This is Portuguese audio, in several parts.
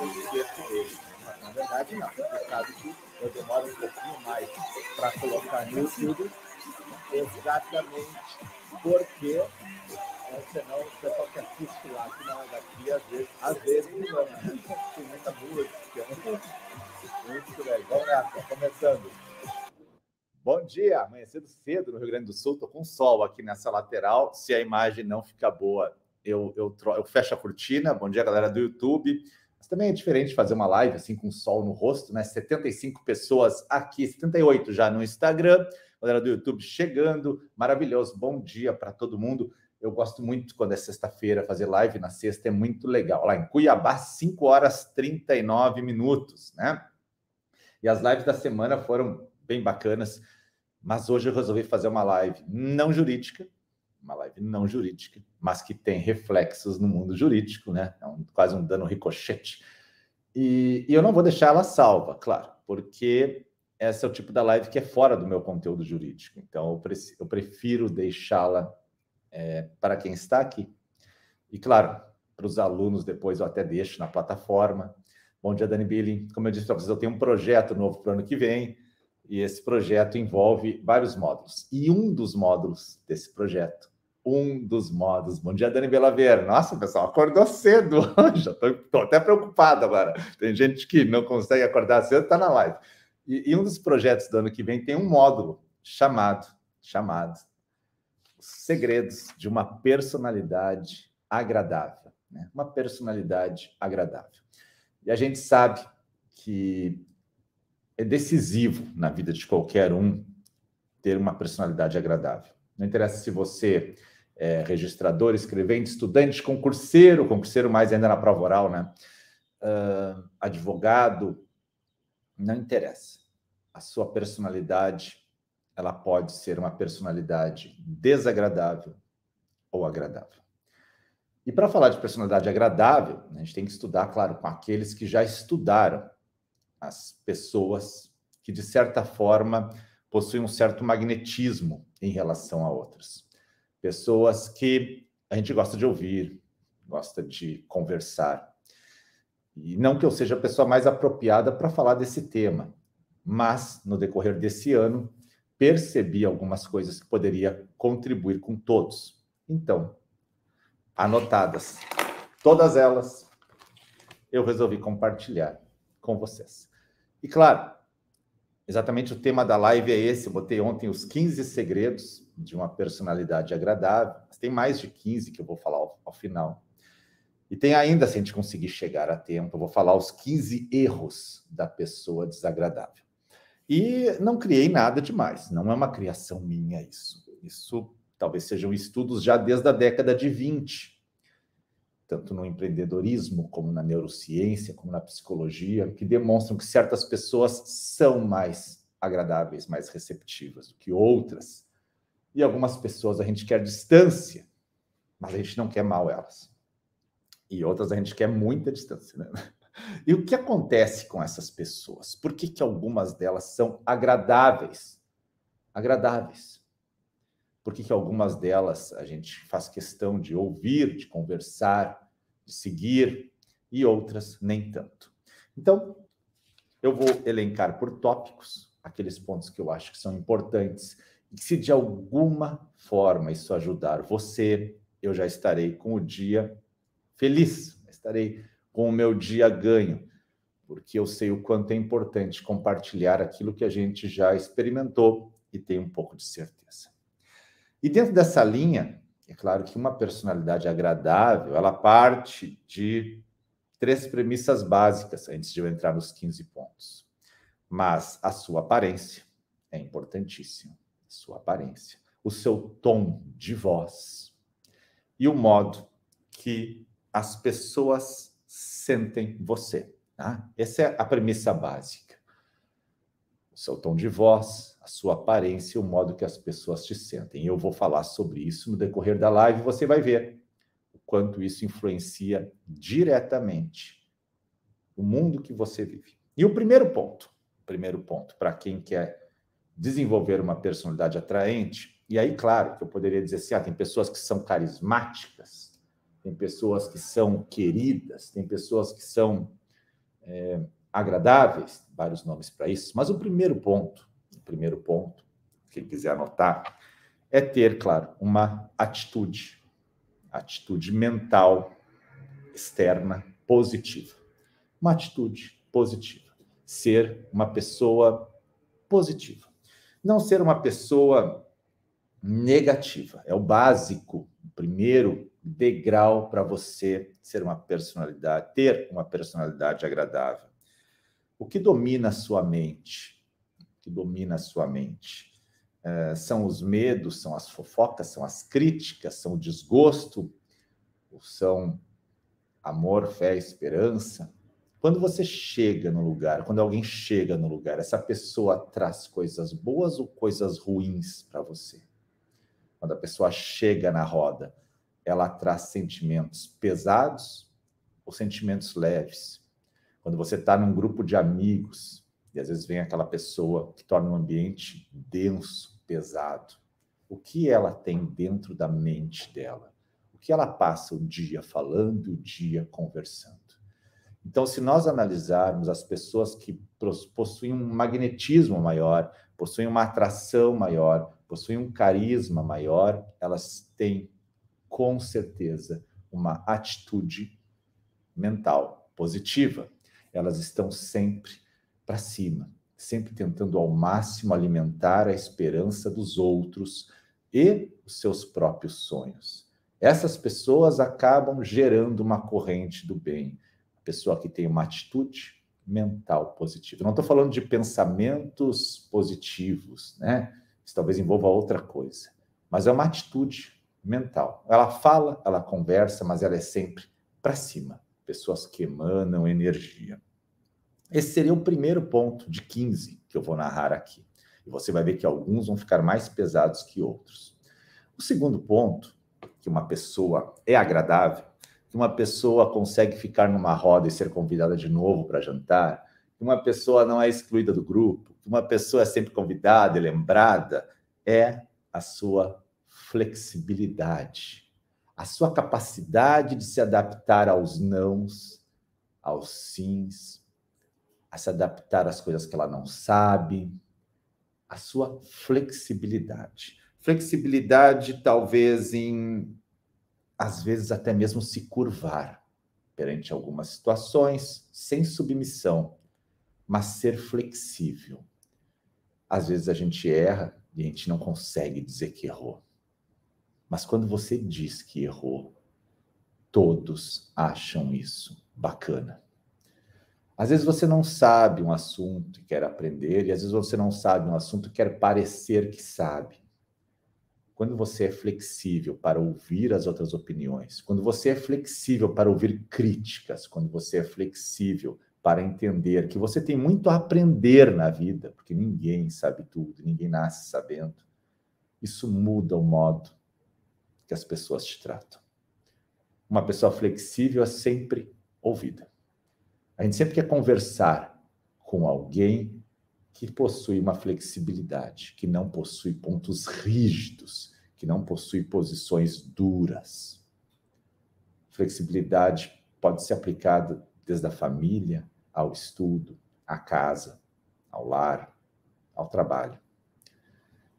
eu esqueço dele. Mas, na verdade, não. Você sabe que eu demoro um pouquinho mais para colocar no YouTube, exatamente porque senão o pessoal que assiste lá, que não é daqui, às vezes, às vezes não, né? tem muita música. Muito legal. Vamos nessa, começando. Bom dia, amanhecendo cedo no Rio Grande do Sul, estou com sol aqui nessa lateral. Se a imagem não ficar boa, eu, eu, eu fecho a cortina. Bom dia, galera do YouTube. Mas também é diferente fazer uma live assim com sol no rosto, né? 75 pessoas aqui, 78 já no Instagram. Galera do YouTube chegando, maravilhoso. Bom dia para todo mundo. Eu gosto muito quando é sexta-feira, fazer live na sexta é muito legal. Lá em Cuiabá, 5 horas 39 minutos, né? E as lives da semana foram bem bacanas, mas hoje eu resolvi fazer uma live não jurídica, uma live não jurídica, mas que tem reflexos no mundo jurídico, né? É um, quase um dano ricochete. E, e eu não vou deixar ela salva, claro, porque esse é o tipo da live que é fora do meu conteúdo jurídico. Então, eu, pre eu prefiro deixá-la é, para quem está aqui. E, claro, para os alunos, depois eu até deixo na plataforma. Bom dia, Dani Billy. Como eu disse para vocês, eu tenho um projeto novo para o ano que vem, e esse projeto envolve vários módulos. E um dos módulos desse projeto, um dos módulos. Bom dia, Dani Belaveira. Nossa, pessoal, acordou cedo. Já estou até preocupado agora. Tem gente que não consegue acordar cedo, está na live. E, e um dos projetos do ano que vem tem um módulo chamado, chamado segredos de uma personalidade agradável, né? Uma personalidade agradável. E a gente sabe que é decisivo na vida de qualquer um ter uma personalidade agradável. Não interessa se você é registrador, escrevente, estudante, concurseiro, concurseiro mais ainda na prova oral, né? Uh, advogado, não interessa. A sua personalidade ela pode ser uma personalidade desagradável ou agradável. E para falar de personalidade agradável, a gente tem que estudar, claro, com aqueles que já estudaram as pessoas que, de certa forma, possuem um certo magnetismo em relação a outras. Pessoas que a gente gosta de ouvir, gosta de conversar. E não que eu seja a pessoa mais apropriada para falar desse tema, mas no decorrer desse ano percebi algumas coisas que poderia contribuir com todos. Então, anotadas todas elas, eu resolvi compartilhar com vocês. E claro, exatamente o tema da live é esse. Eu botei ontem os 15 segredos de uma personalidade agradável. Mas tem mais de 15 que eu vou falar ao, ao final. E tem ainda, se a gente conseguir chegar a tempo, eu vou falar os 15 erros da pessoa desagradável. E não criei nada demais, não é uma criação minha isso. Isso talvez sejam estudos já desde a década de 20, tanto no empreendedorismo, como na neurociência, como na psicologia, que demonstram que certas pessoas são mais agradáveis, mais receptivas do que outras. E algumas pessoas a gente quer distância, mas a gente não quer mal elas. E outras a gente quer muita distância, né? E o que acontece com essas pessoas? Por que, que algumas delas são agradáveis? Agradáveis. Por que, que algumas delas a gente faz questão de ouvir, de conversar, de seguir, e outras nem tanto? Então, eu vou elencar por tópicos aqueles pontos que eu acho que são importantes e que, se de alguma forma isso ajudar você, eu já estarei com o dia feliz, estarei com o meu dia ganho, porque eu sei o quanto é importante compartilhar aquilo que a gente já experimentou e tem um pouco de certeza. E dentro dessa linha, é claro que uma personalidade agradável, ela parte de três premissas básicas antes de eu entrar nos 15 pontos. Mas a sua aparência é importantíssima, sua aparência, o seu tom de voz e o modo que as pessoas sentem você. Tá? Essa é a premissa básica. O seu tom de voz, sua aparência e o modo que as pessoas te sentem. Eu vou falar sobre isso no decorrer da live, você vai ver o quanto isso influencia diretamente o mundo que você vive. E o primeiro ponto, primeiro ponto para quem quer desenvolver uma personalidade atraente, e aí, claro, que eu poderia dizer assim, ah, tem pessoas que são carismáticas, tem pessoas que são queridas, tem pessoas que são é, agradáveis, vários nomes para isso, mas o primeiro ponto, o primeiro ponto, quem quiser anotar, é ter, claro, uma atitude, atitude mental externa positiva. Uma atitude positiva. Ser uma pessoa positiva. Não ser uma pessoa negativa. É o básico, o primeiro degrau para você ser uma personalidade, ter uma personalidade agradável. O que domina a sua mente? Que domina a sua mente? É, são os medos, são as fofocas, são as críticas, são o desgosto, são amor, fé, esperança. Quando você chega no lugar, quando alguém chega no lugar, essa pessoa traz coisas boas ou coisas ruins para você? Quando a pessoa chega na roda, ela traz sentimentos pesados ou sentimentos leves? Quando você está num grupo de amigos e às vezes vem aquela pessoa que torna um ambiente denso, pesado, o que ela tem dentro da mente dela? O que ela passa o dia falando, o dia conversando? Então, se nós analisarmos as pessoas que possuem um magnetismo maior, possuem uma atração maior, possuem um carisma maior, elas têm com certeza uma atitude mental positiva. Elas estão sempre para cima, sempre tentando ao máximo alimentar a esperança dos outros e os seus próprios sonhos. Essas pessoas acabam gerando uma corrente do bem. A pessoa que tem uma atitude mental positiva. Não estou falando de pensamentos positivos, né? Isso talvez envolva outra coisa, mas é uma atitude mental. Ela fala, ela conversa, mas ela é sempre para cima. Pessoas que emanam energia. Esse seria o primeiro ponto de 15 que eu vou narrar aqui. E você vai ver que alguns vão ficar mais pesados que outros. O segundo ponto, que uma pessoa é agradável, que uma pessoa consegue ficar numa roda e ser convidada de novo para jantar, que uma pessoa não é excluída do grupo, que uma pessoa é sempre convidada e lembrada, é a sua flexibilidade, a sua capacidade de se adaptar aos nãos, aos sims, a se adaptar às coisas que ela não sabe, a sua flexibilidade. Flexibilidade, talvez, em às vezes até mesmo se curvar perante algumas situações, sem submissão, mas ser flexível. Às vezes a gente erra e a gente não consegue dizer que errou. Mas quando você diz que errou, todos acham isso bacana. Às vezes você não sabe um assunto e quer aprender, e às vezes você não sabe um assunto e quer parecer que sabe quando você é flexível para ouvir as outras opiniões, quando você é flexível para ouvir críticas, quando você é flexível para entender que você tem muito a aprender na vida, porque ninguém sabe tudo, ninguém nasce sabendo, isso muda o modo que as pessoas te tratam. Uma pessoa flexível é sempre ouvida. A gente sempre quer conversar com alguém que possui uma flexibilidade, que não possui pontos rígidos, que não possui posições duras. Flexibilidade pode ser aplicada desde a família ao estudo, à casa, ao lar, ao trabalho.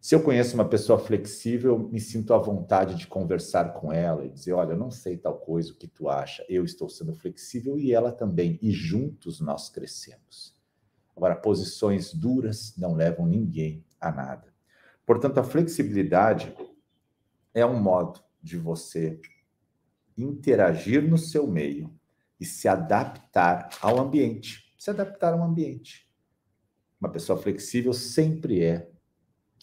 Se eu conheço uma pessoa flexível, me sinto à vontade de conversar com ela e dizer: olha, eu não sei tal coisa, o que tu acha? Eu estou sendo flexível e ela também, e juntos nós crescemos. Agora, posições duras não levam ninguém a nada. Portanto, a flexibilidade é um modo de você interagir no seu meio e se adaptar ao ambiente. Se adaptar ao ambiente. Uma pessoa flexível sempre é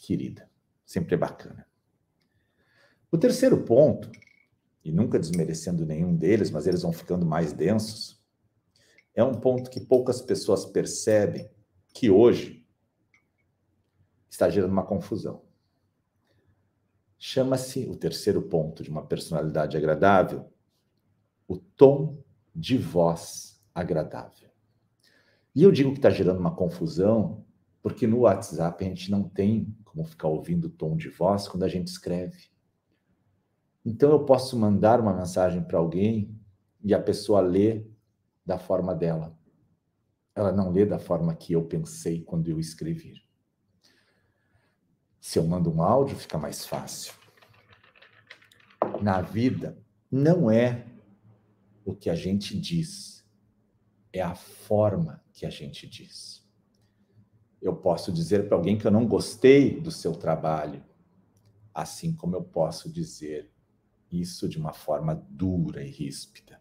querida, sempre é bacana. O terceiro ponto, e nunca desmerecendo nenhum deles, mas eles vão ficando mais densos, é um ponto que poucas pessoas percebem que hoje está gerando uma confusão. Chama-se o terceiro ponto de uma personalidade agradável, o tom de voz agradável. E eu digo que está gerando uma confusão porque no WhatsApp a gente não tem como ficar ouvindo o tom de voz quando a gente escreve. Então eu posso mandar uma mensagem para alguém e a pessoa lê da forma dela. ela não lê da forma que eu pensei quando eu escrevi. Se eu mando um áudio, fica mais fácil. Na vida, não é o que a gente diz, é a forma que a gente diz. Eu posso dizer para alguém que eu não gostei do seu trabalho, assim como eu posso dizer isso de uma forma dura e ríspida.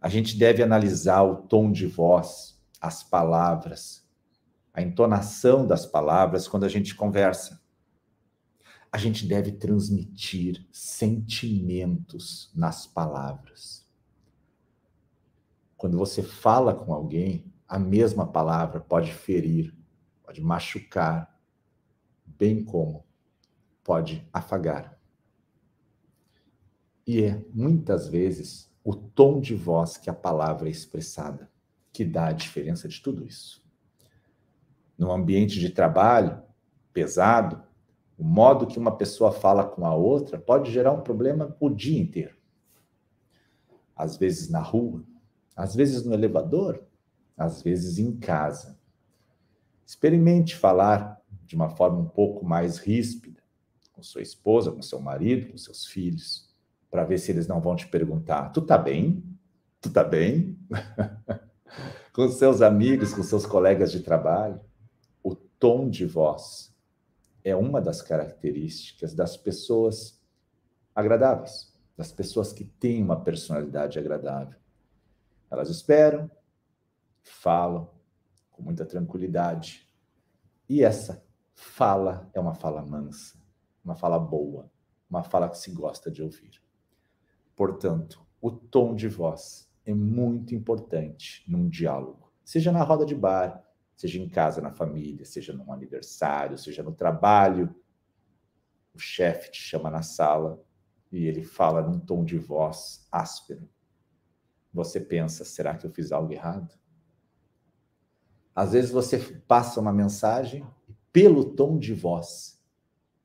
A gente deve analisar o tom de voz, as palavras, a entonação das palavras quando a gente conversa. A gente deve transmitir sentimentos nas palavras. Quando você fala com alguém, a mesma palavra pode ferir, pode machucar, bem como pode afagar. E é muitas vezes o tom de voz que a palavra é expressada que dá a diferença de tudo isso. No ambiente de trabalho pesado, o modo que uma pessoa fala com a outra pode gerar um problema o dia inteiro. Às vezes na rua, às vezes no elevador, às vezes em casa. Experimente falar de uma forma um pouco mais ríspida, com sua esposa, com seu marido, com seus filhos, para ver se eles não vão te perguntar: tu tá bem? Tu tá bem? com seus amigos, com seus colegas de trabalho. O tom de voz é uma das características das pessoas agradáveis, das pessoas que têm uma personalidade agradável. Elas esperam, falam com muita tranquilidade. E essa fala é uma fala mansa uma fala boa, uma fala que se gosta de ouvir. Portanto, o tom de voz é muito importante num diálogo, seja na roda de bar, seja em casa, na família, seja num aniversário, seja no trabalho. O chefe te chama na sala e ele fala num tom de voz áspero. Você pensa, será que eu fiz algo errado? Às vezes você passa uma mensagem e pelo tom de voz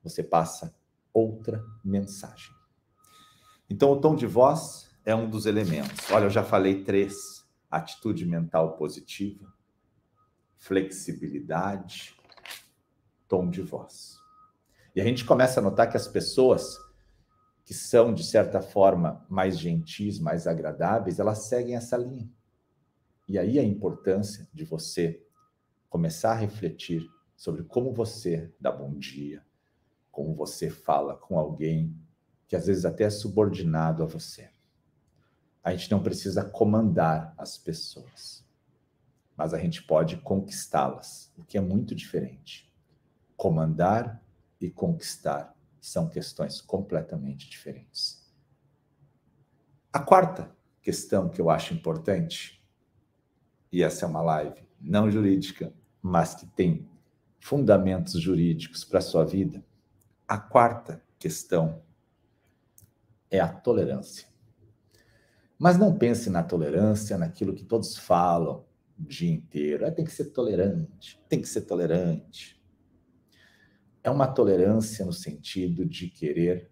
você passa outra mensagem. Então, o tom de voz é um dos elementos. Olha, eu já falei três: atitude mental positiva, flexibilidade, tom de voz. E a gente começa a notar que as pessoas que são, de certa forma, mais gentis, mais agradáveis, elas seguem essa linha. E aí a importância de você começar a refletir sobre como você dá bom dia, como você fala com alguém que às vezes até é subordinado a você. A gente não precisa comandar as pessoas, mas a gente pode conquistá-las, o que é muito diferente. Comandar e conquistar são questões completamente diferentes. A quarta questão que eu acho importante, e essa é uma live não jurídica, mas que tem fundamentos jurídicos para a sua vida, a quarta questão é a tolerância. Mas não pense na tolerância, naquilo que todos falam o dia inteiro. É, tem que ser tolerante, tem que ser tolerante. É uma tolerância no sentido de querer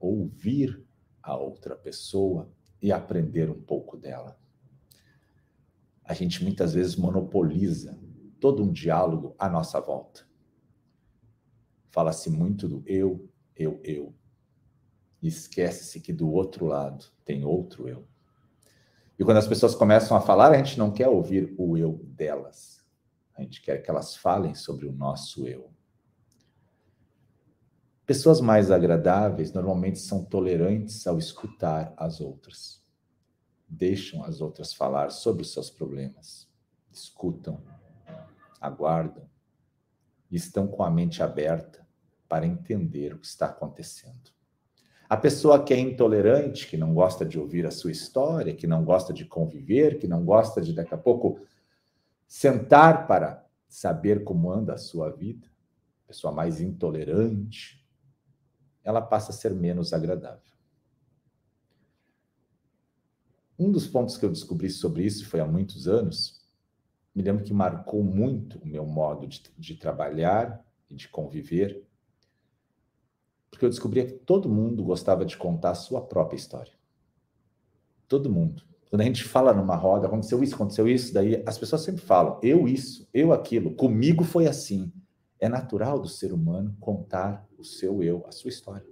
ouvir a outra pessoa e aprender um pouco dela. A gente muitas vezes monopoliza todo um diálogo à nossa volta. Fala-se muito do eu, eu, eu. E esquece-se que do outro lado tem outro eu. E quando as pessoas começam a falar, a gente não quer ouvir o eu delas. A gente quer que elas falem sobre o nosso eu. Pessoas mais agradáveis normalmente são tolerantes ao escutar as outras. Deixam as outras falar sobre os seus problemas. Escutam, aguardam e estão com a mente aberta para entender o que está acontecendo. A pessoa que é intolerante, que não gosta de ouvir a sua história, que não gosta de conviver, que não gosta de daqui a pouco sentar para saber como anda a sua vida, pessoa mais intolerante, ela passa a ser menos agradável. Um dos pontos que eu descobri sobre isso foi há muitos anos. Me lembro que marcou muito o meu modo de, de trabalhar e de conviver porque eu descobria que todo mundo gostava de contar a sua própria história. Todo mundo. Quando a gente fala numa roda, aconteceu isso, aconteceu isso, daí as pessoas sempre falam, eu isso, eu aquilo, comigo foi assim. É natural do ser humano contar o seu eu, a sua história.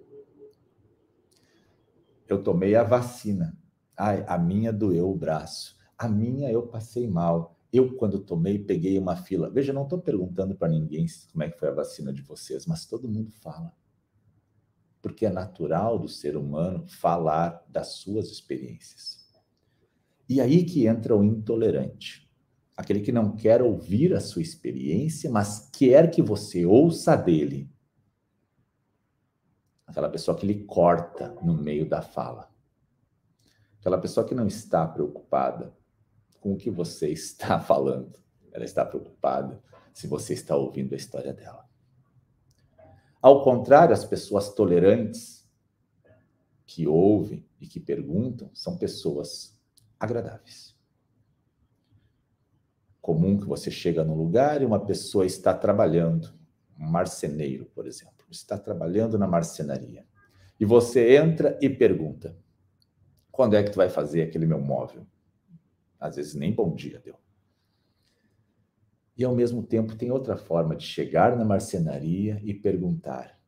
Eu tomei a vacina. Ai, a minha doeu o braço. A minha eu passei mal. Eu, quando tomei, peguei uma fila. Veja, não estou perguntando para ninguém como é que foi a vacina de vocês, mas todo mundo fala. Porque é natural do ser humano falar das suas experiências. E aí que entra o intolerante. Aquele que não quer ouvir a sua experiência, mas quer que você ouça dele. Aquela pessoa que lhe corta no meio da fala. Aquela pessoa que não está preocupada com o que você está falando. Ela está preocupada se você está ouvindo a história dela. Ao contrário, as pessoas tolerantes que ouvem e que perguntam são pessoas agradáveis. Comum que você chega num lugar e uma pessoa está trabalhando, um marceneiro, por exemplo está trabalhando na marcenaria. E você entra e pergunta: quando é que tu vai fazer aquele meu móvel? Às vezes nem bom dia deu. E ao mesmo tempo tem outra forma de chegar na marcenaria e perguntar: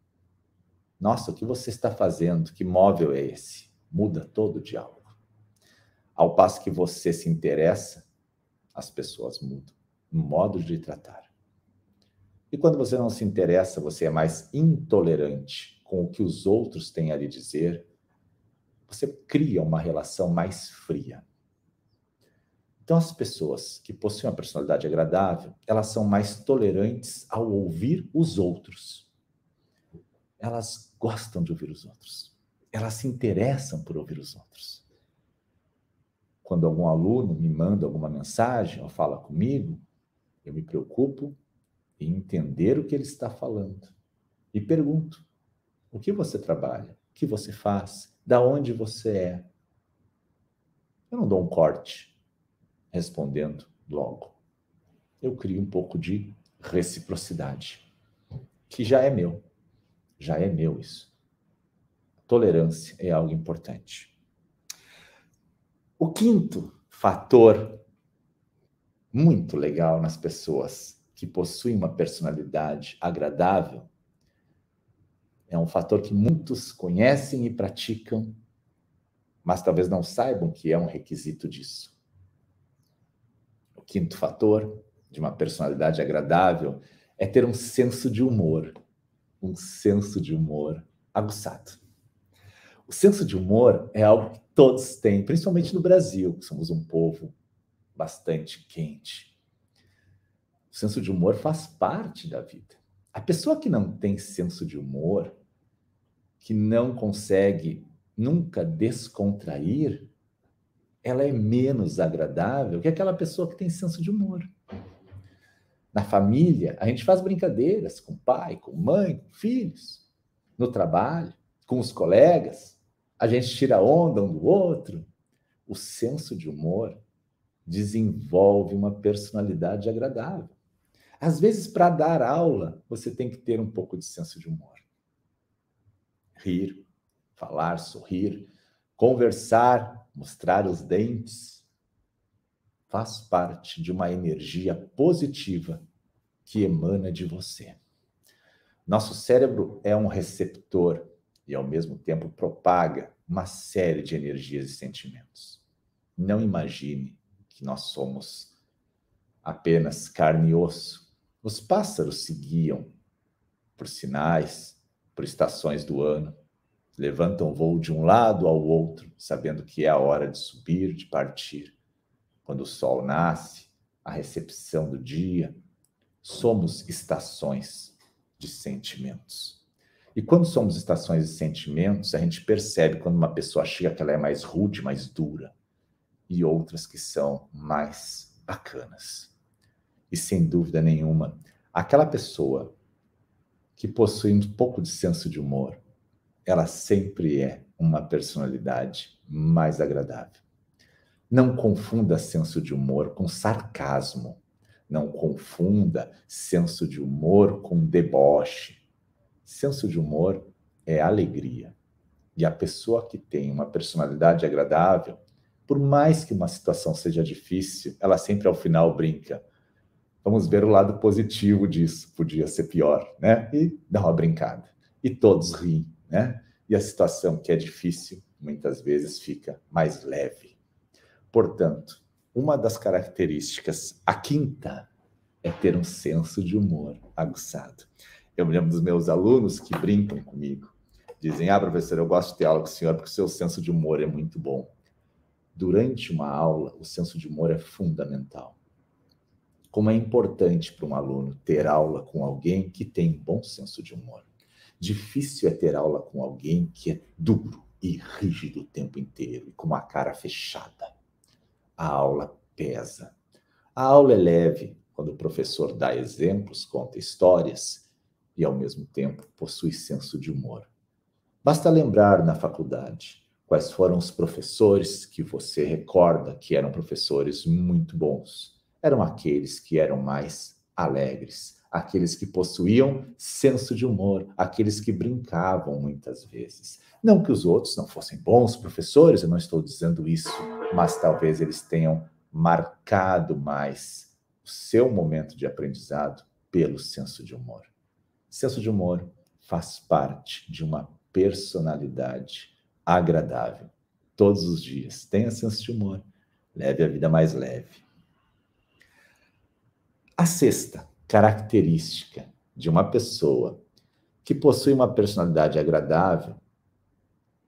Nossa, o que você está fazendo? Que móvel é esse? Muda todo o diálogo. Ao passo que você se interessa, as pessoas mudam no modo de tratar. E quando você não se interessa, você é mais intolerante com o que os outros têm a lhe dizer, você cria uma relação mais fria. Então, as pessoas que possuem uma personalidade agradável, elas são mais tolerantes ao ouvir os outros. Elas gostam de ouvir os outros. Elas se interessam por ouvir os outros. Quando algum aluno me manda alguma mensagem ou fala comigo, eu me preocupo e entender o que ele está falando. E pergunto: o que você trabalha? O que você faz? Da onde você é? Eu não dou um corte respondendo logo. Eu crio um pouco de reciprocidade, que já é meu. Já é meu isso. Tolerância é algo importante. O quinto fator muito legal nas pessoas que possuem uma personalidade agradável é um fator que muitos conhecem e praticam, mas talvez não saibam que é um requisito disso. O quinto fator de uma personalidade agradável é ter um senso de humor, um senso de humor aguçado. O senso de humor é algo que todos têm, principalmente no Brasil, que somos um povo bastante quente o senso de humor faz parte da vida. A pessoa que não tem senso de humor, que não consegue nunca descontrair, ela é menos agradável que aquela pessoa que tem senso de humor. Na família, a gente faz brincadeiras com pai, com mãe, com filhos. No trabalho, com os colegas, a gente tira onda um do outro. O senso de humor desenvolve uma personalidade agradável. Às vezes, para dar aula, você tem que ter um pouco de senso de humor. Rir, falar, sorrir, conversar, mostrar os dentes, faz parte de uma energia positiva que emana de você. Nosso cérebro é um receptor e, ao mesmo tempo, propaga uma série de energias e sentimentos. Não imagine que nós somos apenas carne e osso os pássaros seguiam por sinais, por estações do ano, levantam voo de um lado ao outro, sabendo que é a hora de subir, de partir. Quando o sol nasce, a recepção do dia, somos estações de sentimentos. E quando somos estações de sentimentos, a gente percebe quando uma pessoa chega que ela é mais rude, mais dura, e outras que são mais bacanas. E sem dúvida nenhuma, aquela pessoa que possui um pouco de senso de humor, ela sempre é uma personalidade mais agradável. Não confunda senso de humor com sarcasmo. Não confunda senso de humor com deboche. Senso de humor é alegria. E a pessoa que tem uma personalidade agradável Por mais que uma situação seja difícil, ela sempre ao final brinca. Vamos ver o lado positivo disso. Podia ser pior, né? E dá uma brincada. E todos riem, né? E a situação que é difícil muitas vezes fica mais leve. Portanto, uma das características, a quinta, é ter um senso de humor aguçado. Eu me lembro dos meus alunos que brincam comigo. Dizem: Ah, professor, eu gosto de ter aula com o senhor porque o seu senso de humor é muito bom. Durante uma aula, o senso de humor é fundamental. Como é importante para um aluno ter aula com alguém que tem bom senso de humor. Difícil é ter aula com alguém que é duro e rígido o tempo inteiro e com uma cara fechada. A aula pesa. A aula é leve quando o professor dá exemplos, conta histórias e, ao mesmo tempo, possui senso de humor. Basta lembrar na faculdade quais foram os professores que você recorda que eram professores muito bons. Eram aqueles que eram mais alegres, aqueles que possuíam senso de humor, aqueles que brincavam muitas vezes. Não que os outros não fossem bons professores, eu não estou dizendo isso, mas talvez eles tenham marcado mais o seu momento de aprendizado pelo senso de humor. Senso de humor faz parte de uma personalidade agradável. Todos os dias. Tenha senso de humor. Leve a vida mais leve. A sexta característica de uma pessoa que possui uma personalidade agradável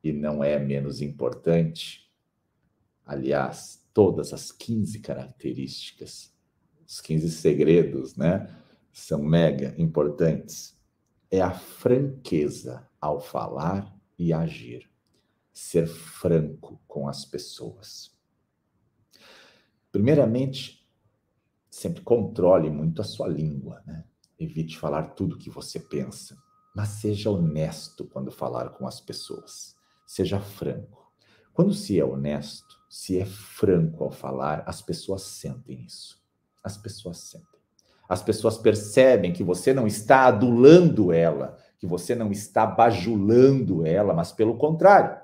e não é menos importante, aliás, todas as 15 características, os 15 segredos, né, são mega importantes é a franqueza ao falar e agir. Ser franco com as pessoas. Primeiramente, sempre controle muito a sua língua, né? Evite falar tudo o que você pensa, mas seja honesto quando falar com as pessoas. Seja franco. Quando se é honesto, se é franco ao falar, as pessoas sentem isso. As pessoas sentem. As pessoas percebem que você não está adulando ela, que você não está bajulando ela, mas pelo contrário,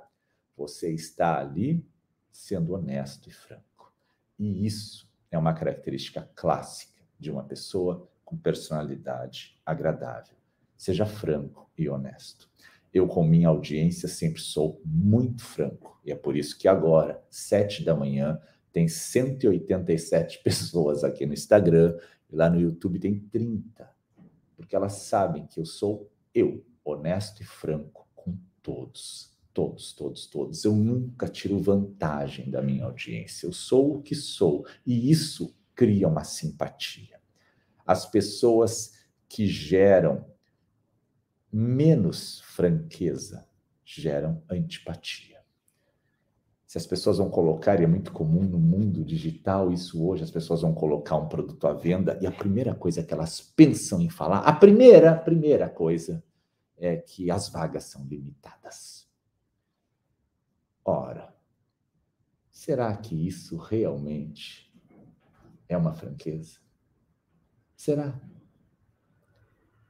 você está ali sendo honesto e franco. E isso é uma característica clássica de uma pessoa com personalidade agradável. Seja franco e honesto. Eu, com minha audiência, sempre sou muito franco. E é por isso que agora, sete da manhã, tem 187 pessoas aqui no Instagram e lá no YouTube tem 30. Porque elas sabem que eu sou eu, honesto e franco com todos. Todos, todos, todos. Eu nunca tiro vantagem da minha audiência. Eu sou o que sou. E isso cria uma simpatia. As pessoas que geram menos franqueza geram antipatia se as pessoas vão colocar, e é muito comum no mundo digital isso hoje, as pessoas vão colocar um produto à venda e a primeira coisa que elas pensam em falar, a primeira, primeira coisa é que as vagas são limitadas. Ora, será que isso realmente é uma franqueza? Será?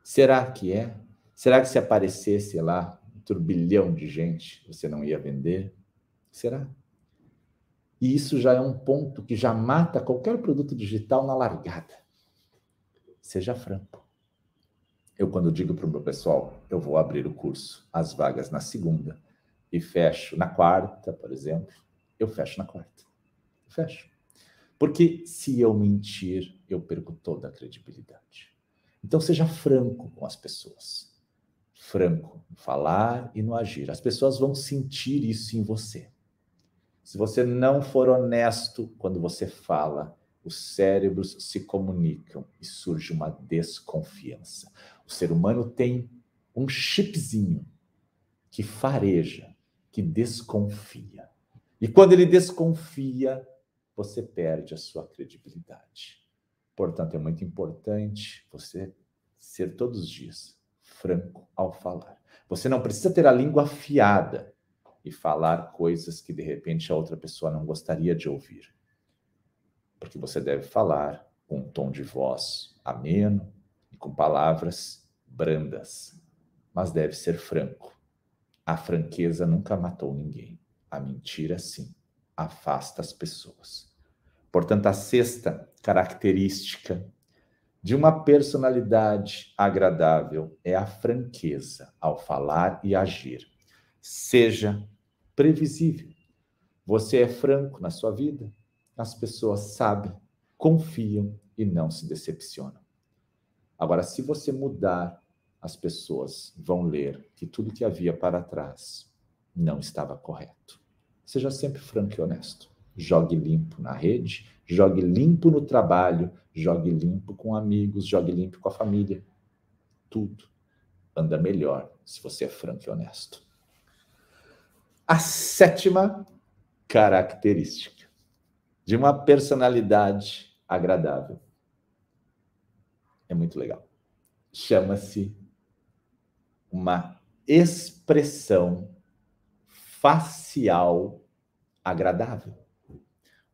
Será que é? Será que se aparecesse lá um turbilhão de gente, você não ia vender? Será? E isso já é um ponto que já mata qualquer produto digital na largada. Seja franco. Eu, quando digo para o meu pessoal, eu vou abrir o curso, as vagas na segunda, e fecho na quarta, por exemplo, eu fecho na quarta. fecho. Porque se eu mentir, eu perco toda a credibilidade. Então, seja franco com as pessoas. Franco no falar e no agir. As pessoas vão sentir isso em você. Se você não for honesto quando você fala, os cérebros se comunicam e surge uma desconfiança. O ser humano tem um chipzinho que fareja, que desconfia. E quando ele desconfia, você perde a sua credibilidade. Portanto, é muito importante você ser todos os dias franco ao falar. Você não precisa ter a língua afiada e falar coisas que de repente a outra pessoa não gostaria de ouvir. Porque você deve falar com um tom de voz ameno e com palavras brandas, mas deve ser franco. A franqueza nunca matou ninguém, a mentira sim. afasta as pessoas. Portanto, a sexta característica de uma personalidade agradável é a franqueza ao falar e agir. Seja previsível. Você é franco na sua vida, as pessoas sabem, confiam e não se decepcionam. Agora, se você mudar, as pessoas vão ler que tudo que havia para trás não estava correto. Seja sempre franco e honesto. Jogue limpo na rede, jogue limpo no trabalho, jogue limpo com amigos, jogue limpo com a família. Tudo anda melhor se você é franco e honesto. A sétima característica de uma personalidade agradável é muito legal. Chama-se uma expressão facial agradável.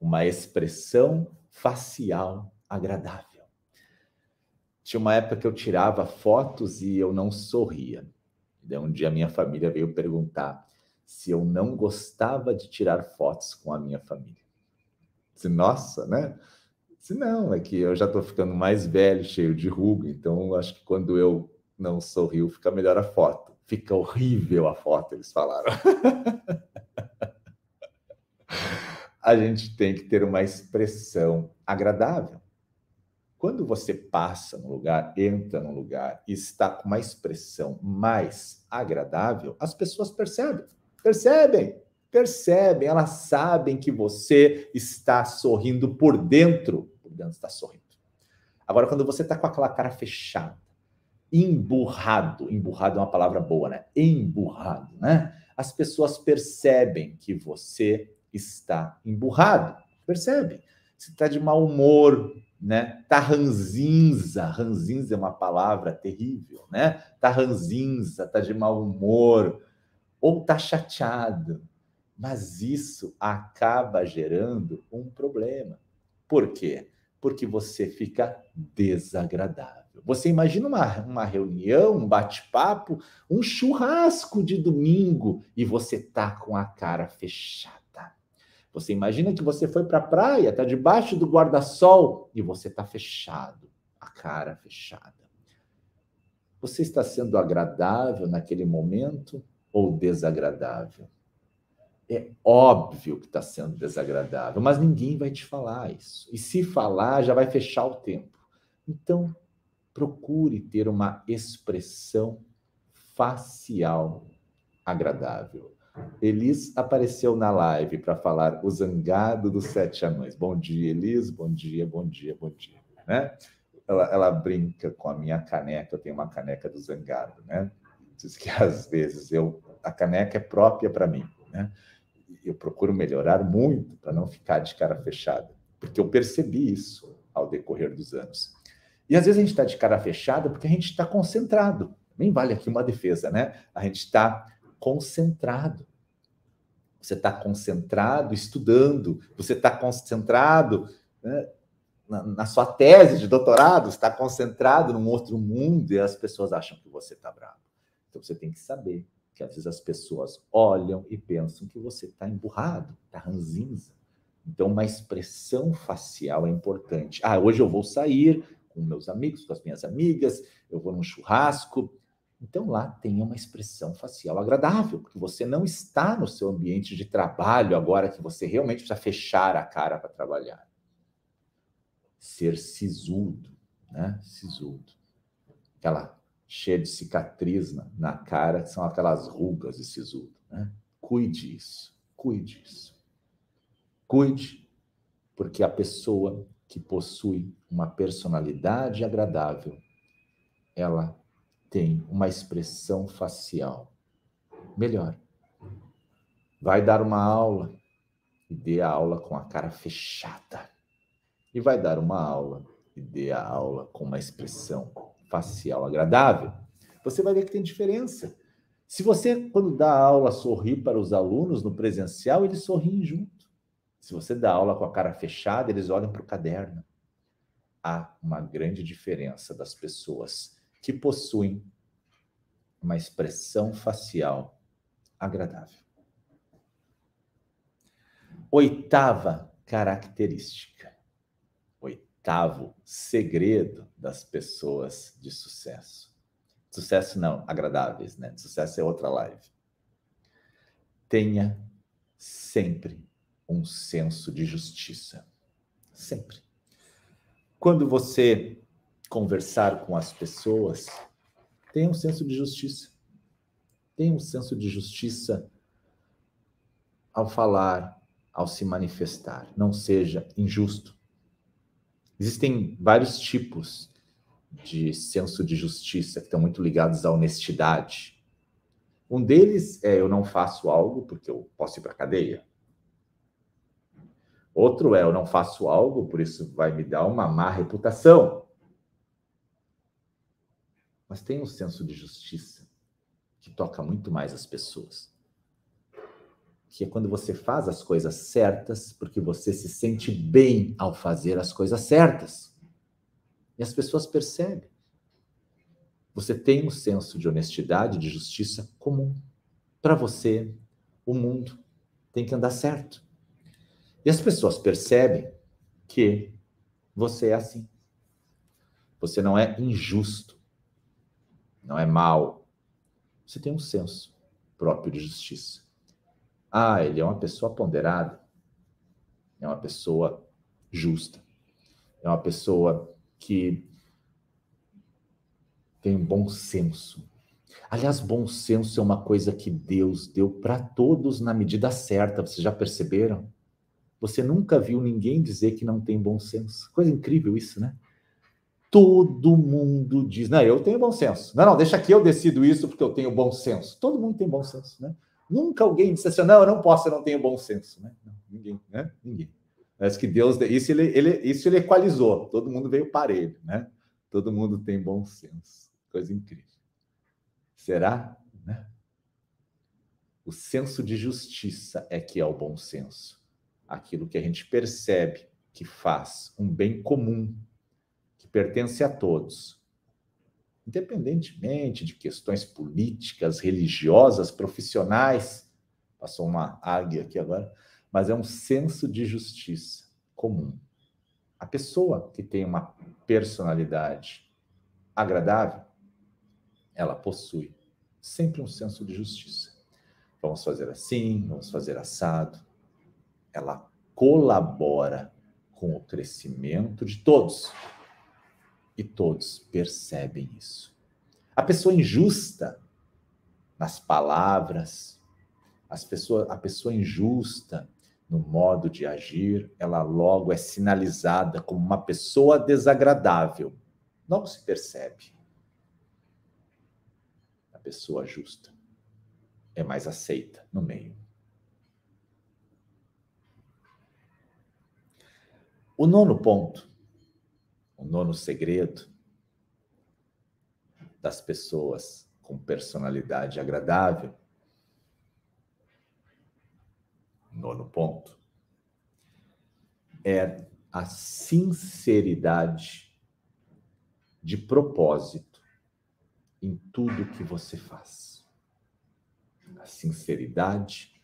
Uma expressão facial agradável. Tinha uma época que eu tirava fotos e eu não sorria. Daí um dia minha família veio perguntar se eu não gostava de tirar fotos com a minha família. Disse, nossa, né? Disse, não, é que eu já estou ficando mais velho, cheio de ruga, então acho que quando eu não sorrio, fica melhor a foto. Fica horrível a foto, eles falaram. a gente tem que ter uma expressão agradável. Quando você passa no lugar, entra no lugar e está com uma expressão mais agradável, as pessoas percebem. Percebem, percebem, elas sabem que você está sorrindo por dentro. Por dentro está sorrindo. Agora, quando você está com aquela cara fechada, emburrado, emburrado é uma palavra boa, né? Emburrado, né? As pessoas percebem que você está emburrado. Percebe? Você está de mau humor, né? Tá ranzinza. Ranzinza é uma palavra terrível, né? Tá ranzinza, tá de mau humor ou tá chateado. Mas isso acaba gerando um problema. Por quê? Porque você fica desagradável. Você imagina uma, uma reunião, um bate-papo, um churrasco de domingo e você tá com a cara fechada. Você imagina que você foi para a praia, está debaixo do guarda-sol e você está fechado, a cara fechada. Você está sendo agradável naquele momento ou desagradável? É óbvio que está sendo desagradável, mas ninguém vai te falar isso. E se falar, já vai fechar o tempo. Então, procure ter uma expressão facial agradável. Elis apareceu na live para falar o zangado dos sete anões. Bom dia, Elis. Bom dia, bom dia, bom dia. Né? Ela, ela brinca com a minha caneca. Eu tenho uma caneca do zangado, né? Diz que às vezes eu a caneca é própria para mim, né? Eu procuro melhorar muito para não ficar de cara fechada, porque eu percebi isso ao decorrer dos anos. E às vezes a gente está de cara fechada porque a gente está concentrado. Nem vale aqui uma defesa, né? A gente está concentrado. Você está concentrado estudando, você está concentrado né, na, na, sua tese de doutorado, está concentrado num outro mundo e as pessoas acham que você está bravo. Então você tem que saber que às vezes as pessoas olham e pensam que você está emburrado, está ranzinza. Então, uma expressão facial é importante. Ah, hoje eu vou sair com meus amigos, com as minhas amigas, eu vou num churrasco, então lá tenha uma expressão facial agradável, porque você não está no seu ambiente de trabalho agora que você realmente precisa fechar a cara para trabalhar. Ser sisudo, né? Sisudo. Aquela cheia de cicatriz na, na cara, que são aquelas rugas de sisudo, né? Cuide isso, cuide isso. Cuide, porque a pessoa que possui uma personalidade agradável, ela tem uma expressão facial melhor. Vai dar uma aula e dê a aula com a cara fechada. E vai dar uma aula e dê a aula com uma expressão facial agradável. Você vai ver que tem diferença. Se você, quando dá aula, sorri para os alunos no presencial, eles sorriem junto. Se você dá aula com a cara fechada, eles olham para o caderno. Há uma grande diferença das pessoas que possuem uma expressão facial agradável. Oitava característica, oitavo segredo das pessoas de sucesso. Sucesso não, agradáveis, né? Sucesso é outra live. Tenha sempre um senso de justiça. Sempre. Quando você conversar com as pessoas, tenha um senso de justiça. Tenha um senso de justiça ao falar, ao se manifestar. Não seja injusto. Existem vários tipos de senso de justiça que estão muito ligados à honestidade. Um deles é eu não faço algo porque eu posso ir para a cadeia. Outro é eu não faço algo, por isso vai me dar uma má reputação. Mas tem um senso de justiça que toca muito mais as pessoas. Que é quando você faz as coisas certas, porque você se sente bem ao fazer as coisas certas. E as pessoas percebem. Você tem um senso de honestidade, de justiça comum. Para você, o mundo tem que andar certo. E as pessoas percebem que você é assim. Você não é injusto, não é mal. Você tem um senso próprio de justiça. Ah, ele é uma pessoa ponderada, é uma pessoa justa, é uma pessoa que tem um bom senso. Aliás, bom senso é uma coisa que Deus deu para todos na medida certa, vocês já perceberam? Você nunca viu ninguém dizer que não tem bom senso. Coisa incrível isso, né? Todo mundo diz, não, eu tenho bom senso. Não, não, deixa que eu decido isso porque eu tenho bom senso. Todo mundo tem bom senso, né? Nunca alguém disse assim, não, eu não posso, eu não tenho bom senso, né? Não, ninguém, né? Ninguém. Parece que Deus, isso ele, ele, isso ele equalizou. Todo mundo veio parelho, né? Todo mundo tem bom senso. Coisa incrível. Será? Né? O senso de justiça é que é o bom senso aquilo que a gente percebe que faz um bem comum, que pertence a todos, independentemente de questões políticas, religiosas, profissionais. Passou uma águia aqui agora, mas é um senso de justiça comum. A pessoa que tem uma personalidade agradável, ela possui sempre um senso de justiça. Vamos fazer assim, vamos fazer assado, ela colabora com o crescimento de todos. E todos percebem isso. A pessoa injusta nas palavras, as pessoas, a pessoa injusta no modo de agir, ela logo é sinalizada como uma pessoa desagradável. Não se percebe. A pessoa justa é mais aceita no meio. O nono ponto, o nono segredo das pessoas com personalidade agradável, nono ponto, é a sinceridade de propósito em tudo que você faz. A sinceridade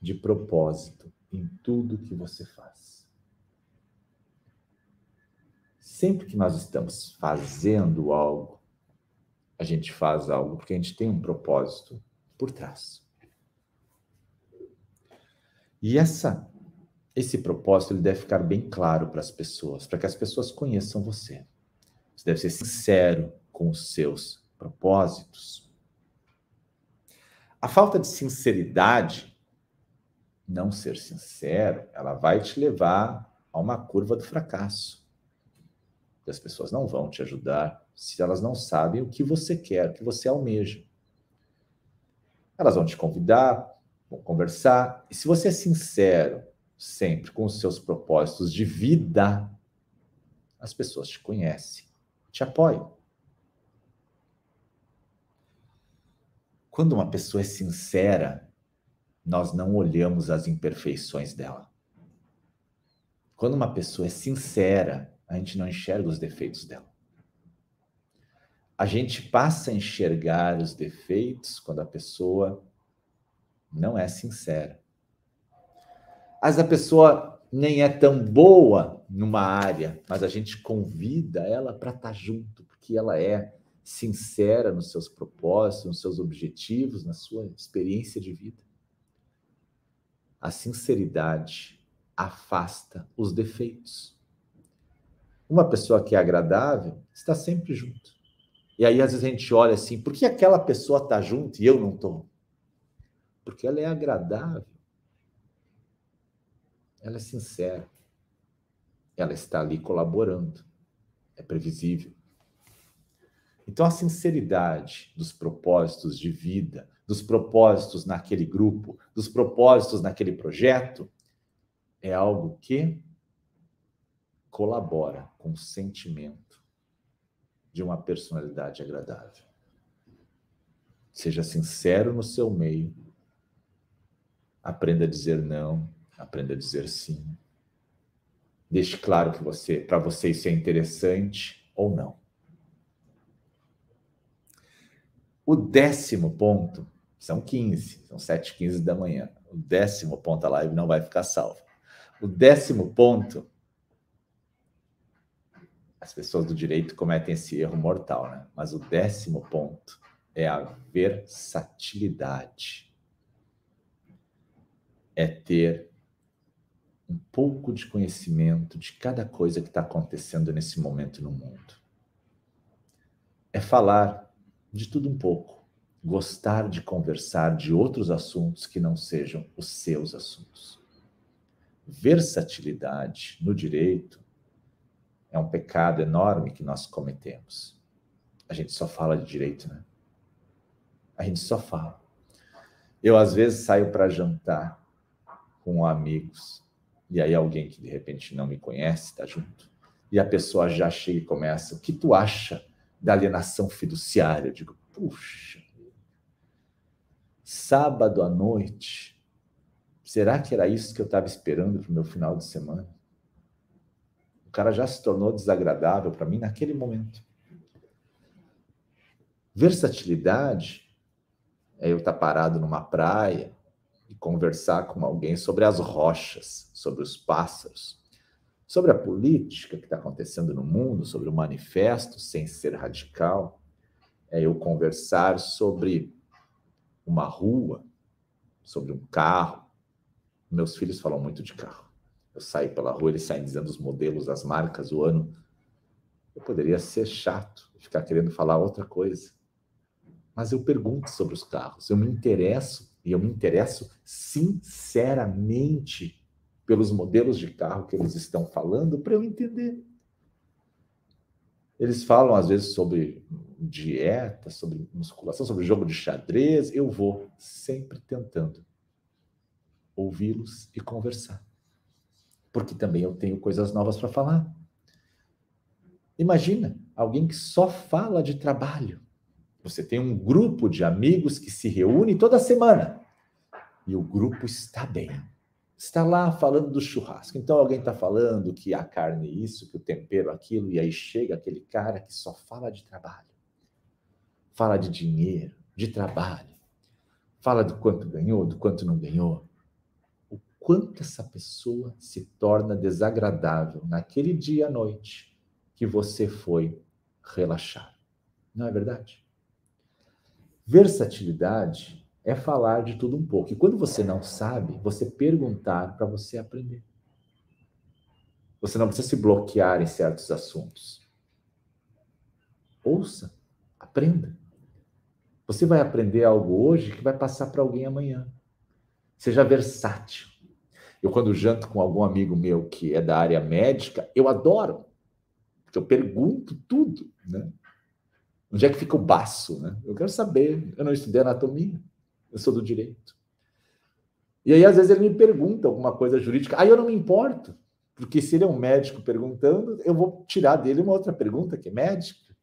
de propósito em tudo que você faz. Sempre que nós estamos fazendo algo, a gente faz algo porque a gente tem um propósito por trás. E essa esse propósito ele deve ficar bem claro para as pessoas, para que as pessoas conheçam você. Você deve ser sincero com os seus propósitos. A falta de sinceridade, não ser sincero, ela vai te levar a uma curva do fracasso que as pessoas não vão te ajudar se elas não sabem o que você quer, o que você almeja. Elas vão te convidar, vão conversar, e se você é sincero sempre com os seus propósitos de vida, as pessoas te conhecem, te apoiam. Quando uma pessoa é sincera, nós não olhamos as imperfeições dela. Quando uma pessoa é sincera, a gente não enxerga os defeitos dela. A gente passa a enxergar os defeitos quando a pessoa não é sincera. Vezes a pessoa nem é tão boa numa área, mas a gente convida ela para estar tá junto, porque ela é sincera nos seus propósitos, nos seus objetivos, na sua experiência de vida. A sinceridade afasta os defeitos. Uma pessoa que é agradável está sempre junto. E aí, às vezes, a gente olha assim: por que aquela pessoa está junto e eu não estou? Porque ela é agradável. Ela é sincera. Ela está ali colaborando. É previsível. Então, a sinceridade dos propósitos de vida, dos propósitos naquele grupo, dos propósitos naquele projeto, é algo que colabora com o sentimento de uma personalidade agradável. Seja sincero no seu meio. Aprenda a dizer não, aprenda a dizer sim. Deixe claro que você, para você isso é interessante ou não. O décimo ponto, são 15, são 7 15 da manhã. O décimo ponto, a live não vai ficar salva. O décimo ponto, as pessoas do direito cometem esse erro mortal, né? Mas o décimo ponto é a versatilidade. É ter um pouco de conhecimento de cada coisa que está acontecendo nesse momento no mundo. É falar de tudo um pouco, gostar de conversar de outros assuntos que não sejam os seus assuntos versatilidade no direito é um pecado enorme que nós cometemos. A gente só fala de direito, né? A gente só fala. Eu, às vezes, saio para jantar com amigos, e aí alguém que de repente não me conhece está junto, e a pessoa já chega e começa: O que tu acha da alienação fiduciária? Eu digo: Puxa, sábado à noite, Será que era isso que eu estava esperando para o meu final de semana? Cara já se tornou desagradável para mim naquele momento. Versatilidade é eu estar tá parado numa praia e conversar com alguém sobre as rochas, sobre os pássaros, sobre a política que está acontecendo no mundo, sobre o manifesto, sem ser radical. É eu conversar sobre uma rua, sobre um carro, meus filhos falam muito de carro. Eu saio pela rua, eles saem dizendo os modelos, as marcas, o ano. Eu poderia ser chato, ficar querendo falar outra coisa. Mas eu pergunto sobre os carros, eu me interesso, e eu me interesso sinceramente pelos modelos de carro que eles estão falando para eu entender. Eles falam às vezes sobre dieta, sobre musculação, sobre jogo de xadrez. Eu vou sempre tentando ouvi-los e conversar. Porque também eu tenho coisas novas para falar. Imagina alguém que só fala de trabalho. Você tem um grupo de amigos que se reúne toda semana e o grupo está bem. Está lá falando do churrasco. Então alguém está falando que a carne é isso, que o tempero é aquilo, e aí chega aquele cara que só fala de trabalho. Fala de dinheiro, de trabalho. Fala do quanto ganhou, do quanto não ganhou quanto essa pessoa se torna desagradável naquele dia à noite que você foi relaxar. Não é verdade? Versatilidade é falar de tudo um pouco. E quando você não sabe, você perguntar para você aprender. Você não precisa se bloquear em certos assuntos. Ouça, aprenda. Você vai aprender algo hoje que vai passar para alguém amanhã. Seja versátil. Eu, quando janto com algum amigo meu que é da área médica, eu adoro, porque eu pergunto tudo, né? Onde é que fica o baço, né? Eu quero saber. Eu não estudei anatomia, eu sou do direito. E aí, às vezes, ele me pergunta alguma coisa jurídica. Aí eu não me importo, porque se ele é um médico perguntando, eu vou tirar dele uma outra pergunta, que é médica.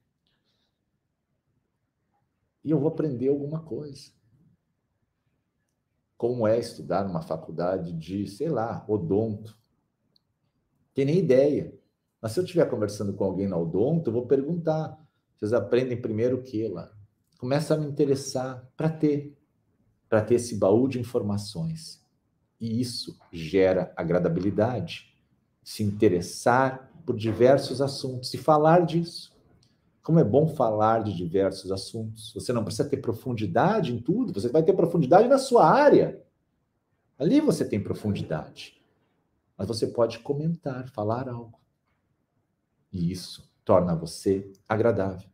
E eu vou aprender alguma coisa como é estudar numa faculdade de, sei lá, odonto. Tem nem ideia. Mas se eu estiver conversando com alguém na odonto, eu vou perguntar. Vocês aprendem primeiro o que lá? Começa a me interessar para ter, para ter esse baú de informações. E isso gera agradabilidade. Se interessar por diversos assuntos e falar disso. Como é bom falar de diversos assuntos. Você não precisa ter profundidade em tudo, você vai ter profundidade na sua área. Ali você tem profundidade. Mas você pode comentar, falar algo. E isso torna você agradável.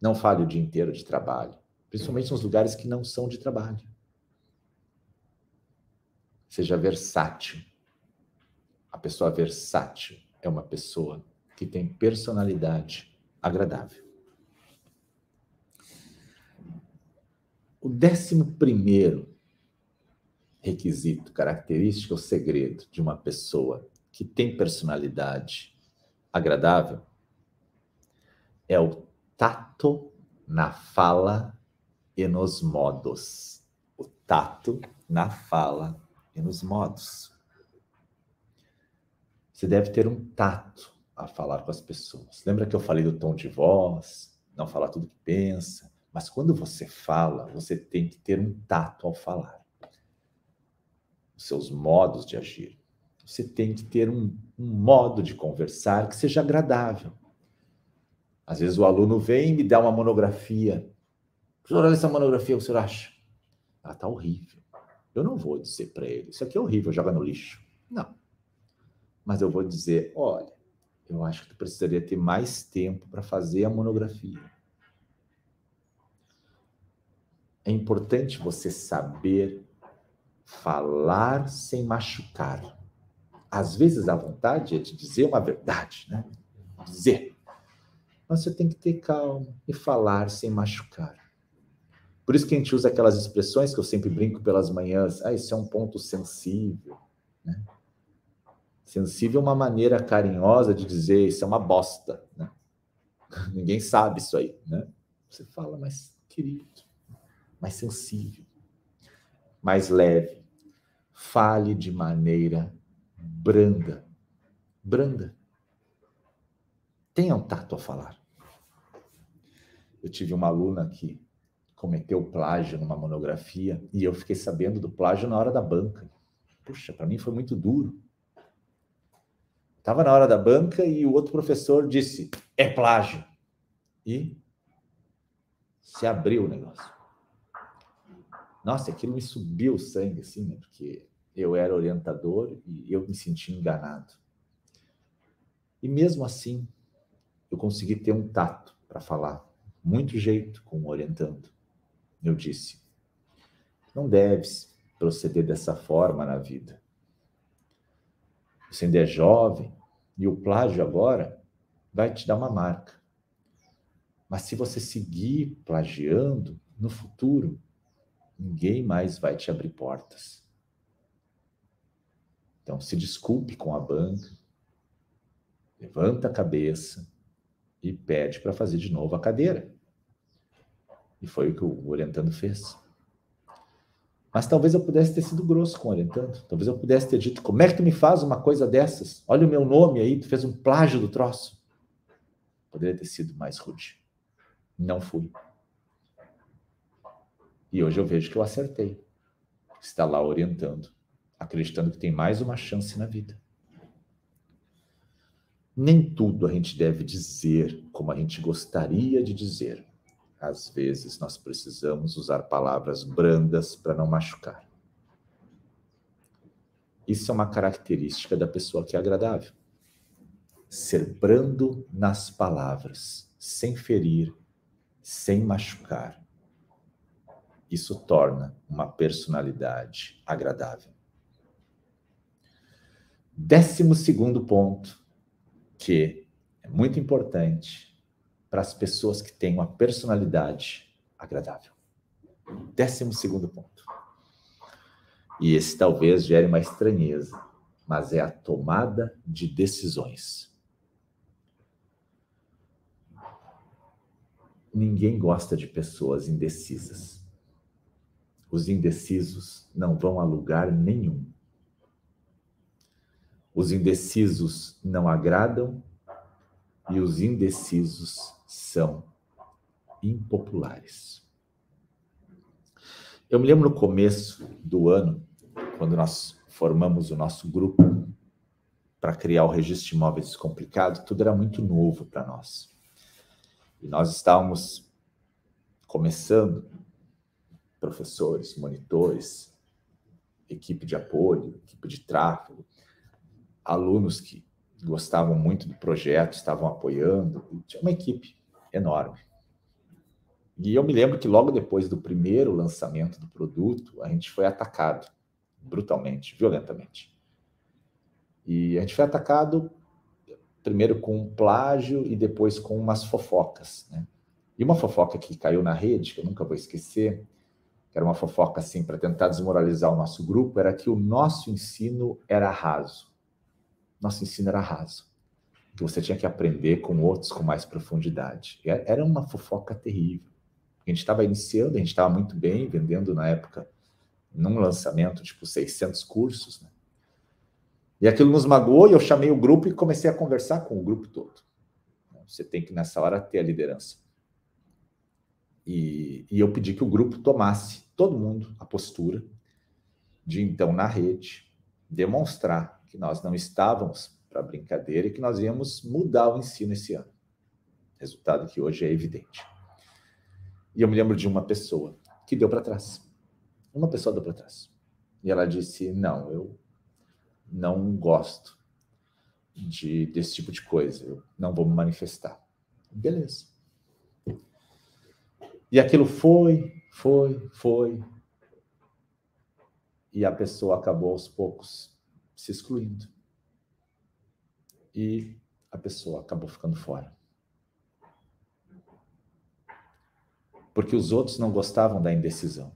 Não fale o dia inteiro de trabalho, principalmente nos lugares que não são de trabalho. Seja versátil. A pessoa versátil é uma pessoa que tem personalidade agradável. O décimo primeiro requisito, característica, o segredo de uma pessoa que tem personalidade agradável é o tato na fala e nos modos. O tato na fala e nos modos. Você deve ter um tato a falar com as pessoas. Lembra que eu falei do tom de voz, não falar tudo que pensa, mas quando você fala, você tem que ter um tato ao falar. Os seus modos de agir. Você tem que ter um, um modo de conversar que seja agradável. Às vezes o aluno vem e me dá uma monografia. Professor, olha essa monografia, o senhor acha? Ela está horrível. Eu não vou dizer para ele, isso aqui é horrível, joga no lixo. Não. Mas eu vou dizer, olha, eu acho que tu precisaria ter mais tempo para fazer a monografia. É importante você saber falar sem machucar. Às vezes a vontade é de dizer uma verdade, né? Dizer mas você tem que ter calma e falar sem machucar. Por isso que a gente usa aquelas expressões que eu sempre brinco pelas manhãs. Ah, isso é um ponto sensível. Né? Sensível é uma maneira carinhosa de dizer isso é uma bosta. Né? Ninguém sabe isso aí. Né? Você fala mais querido, mais sensível, mais leve. Fale de maneira branda. Branda tenham tato a falar. Eu tive uma aluna que cometeu plágio numa monografia e eu fiquei sabendo do plágio na hora da banca. Puxa, para mim foi muito duro. Estava na hora da banca e o outro professor disse: é plágio. E se abriu o negócio. Nossa, aquilo me subiu o sangue, assim, né? Porque eu era orientador e eu me senti enganado. E mesmo assim, eu consegui ter um tato para falar, muito jeito com o orientando. Eu disse: não deves proceder dessa forma na vida. Você ainda é jovem e o plágio agora vai te dar uma marca. Mas se você seguir plagiando, no futuro, ninguém mais vai te abrir portas. Então, se desculpe com a banca, levanta a cabeça, e pede para fazer de novo a cadeira. E foi o que o orientando fez. Mas talvez eu pudesse ter sido grosso com o orientando. Talvez eu pudesse ter dito: como é que tu me faz uma coisa dessas? Olha o meu nome aí, tu fez um plágio do troço. Poderia ter sido mais rude. Não fui. E hoje eu vejo que eu acertei. Está lá orientando, acreditando que tem mais uma chance na vida. Nem tudo a gente deve dizer como a gente gostaria de dizer. Às vezes nós precisamos usar palavras brandas para não machucar. Isso é uma característica da pessoa que é agradável. Ser brando nas palavras, sem ferir, sem machucar. Isso torna uma personalidade agradável. Décimo segundo ponto que é muito importante para as pessoas que têm uma personalidade agradável. Décimo segundo ponto. E esse talvez gere uma estranheza, mas é a tomada de decisões. Ninguém gosta de pessoas indecisas. Os indecisos não vão a lugar nenhum. Os indecisos não agradam e os indecisos são impopulares. Eu me lembro no começo do ano, quando nós formamos o nosso grupo para criar o registro de imóveis descomplicado, tudo era muito novo para nós. E nós estávamos começando, professores, monitores, equipe de apoio, equipe de tráfego, alunos que gostavam muito do projeto, estavam apoiando, tinha uma equipe enorme. E eu me lembro que logo depois do primeiro lançamento do produto, a gente foi atacado brutalmente, violentamente. E a gente foi atacado primeiro com um plágio e depois com umas fofocas, né? E uma fofoca que caiu na rede, que eu nunca vou esquecer, que era uma fofoca assim para tentar desmoralizar o nosso grupo, era que o nosso ensino era raso. Nosso ensino era raso. Que você tinha que aprender com outros com mais profundidade. Era uma fofoca terrível. A gente estava iniciando, a gente estava muito bem, vendendo na época, num lançamento, tipo 600 cursos. Né? E aquilo nos magoou e eu chamei o grupo e comecei a conversar com o grupo todo. Você tem que, nessa hora, ter a liderança. E, e eu pedi que o grupo tomasse, todo mundo, a postura de, então, na rede, demonstrar que nós não estávamos para brincadeira e que nós íamos mudar o ensino esse ano. Resultado que hoje é evidente. E eu me lembro de uma pessoa que deu para trás. Uma pessoa deu para trás. E ela disse: Não, eu não gosto de, desse tipo de coisa, eu não vou me manifestar. Beleza. E aquilo foi, foi, foi. E a pessoa acabou aos poucos se excluindo. E a pessoa acabou ficando fora. porque os outros não gostavam da indecisão.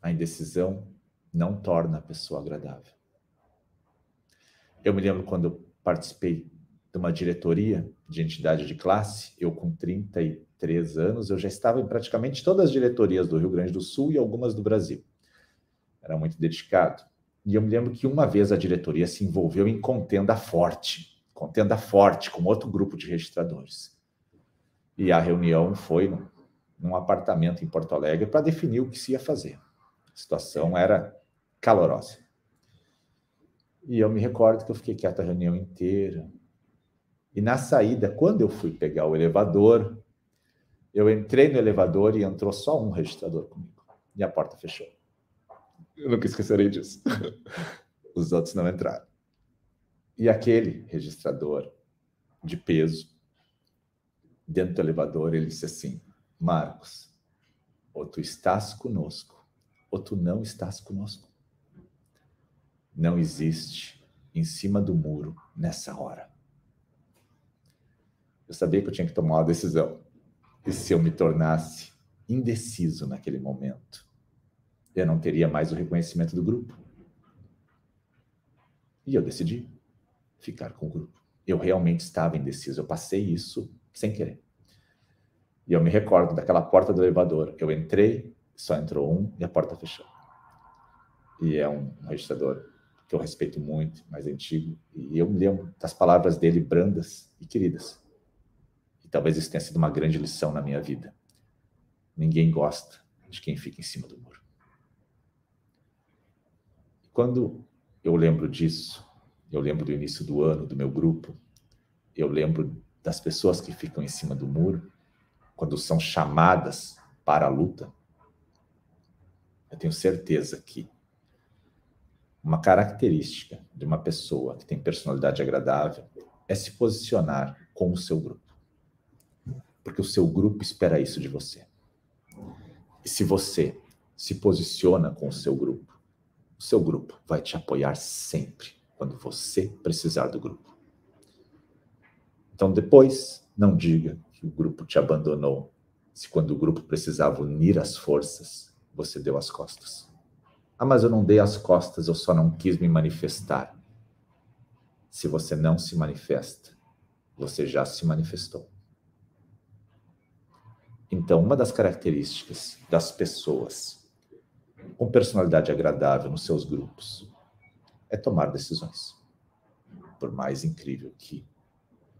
A indecisão não torna a pessoa agradável. Eu me lembro quando eu participei de uma diretoria de entidade de classe, eu com 33 anos, eu já estava em praticamente todas as diretorias do Rio Grande do Sul e algumas do Brasil. Era muito dedicado. E eu me lembro que uma vez a diretoria se envolveu em contenda forte, contenda forte com outro grupo de registradores. E a reunião foi num, num apartamento em Porto Alegre para definir o que se ia fazer. A situação era calorosa. E eu me recordo que eu fiquei quieto a reunião inteira. E na saída, quando eu fui pegar o elevador, eu entrei no elevador e entrou só um registrador comigo. E a porta fechou. Eu nunca esquecerei disso. Os outros não entraram. E aquele registrador de peso dentro do elevador, ele disse assim: Marcos, ou tu estás conosco, ou tu não estás conosco. Não existe em cima do muro nessa hora. Eu sabia que eu tinha que tomar uma decisão. E se eu me tornasse indeciso naquele momento, eu não teria mais o reconhecimento do grupo. E eu decidi ficar com o grupo. Eu realmente estava indeciso. Eu passei isso sem querer. E eu me recordo daquela porta do elevador. Eu entrei, só entrou um e a porta fechou. E é um registrador que eu respeito muito, mais antigo. E eu me lembro das palavras dele brandas e queridas. E talvez isso tenha sido uma grande lição na minha vida. Ninguém gosta de quem fica em cima do muro. Quando eu lembro disso, eu lembro do início do ano, do meu grupo, eu lembro das pessoas que ficam em cima do muro, quando são chamadas para a luta, eu tenho certeza que uma característica de uma pessoa que tem personalidade agradável é se posicionar com o seu grupo. Porque o seu grupo espera isso de você. E se você se posiciona com o seu grupo, o seu grupo vai te apoiar sempre quando você precisar do grupo. Então, depois, não diga que o grupo te abandonou, se quando o grupo precisava unir as forças, você deu as costas. Ah, mas eu não dei as costas, eu só não quis me manifestar. Se você não se manifesta, você já se manifestou. Então, uma das características das pessoas com personalidade agradável nos seus grupos é tomar decisões, por mais incrível que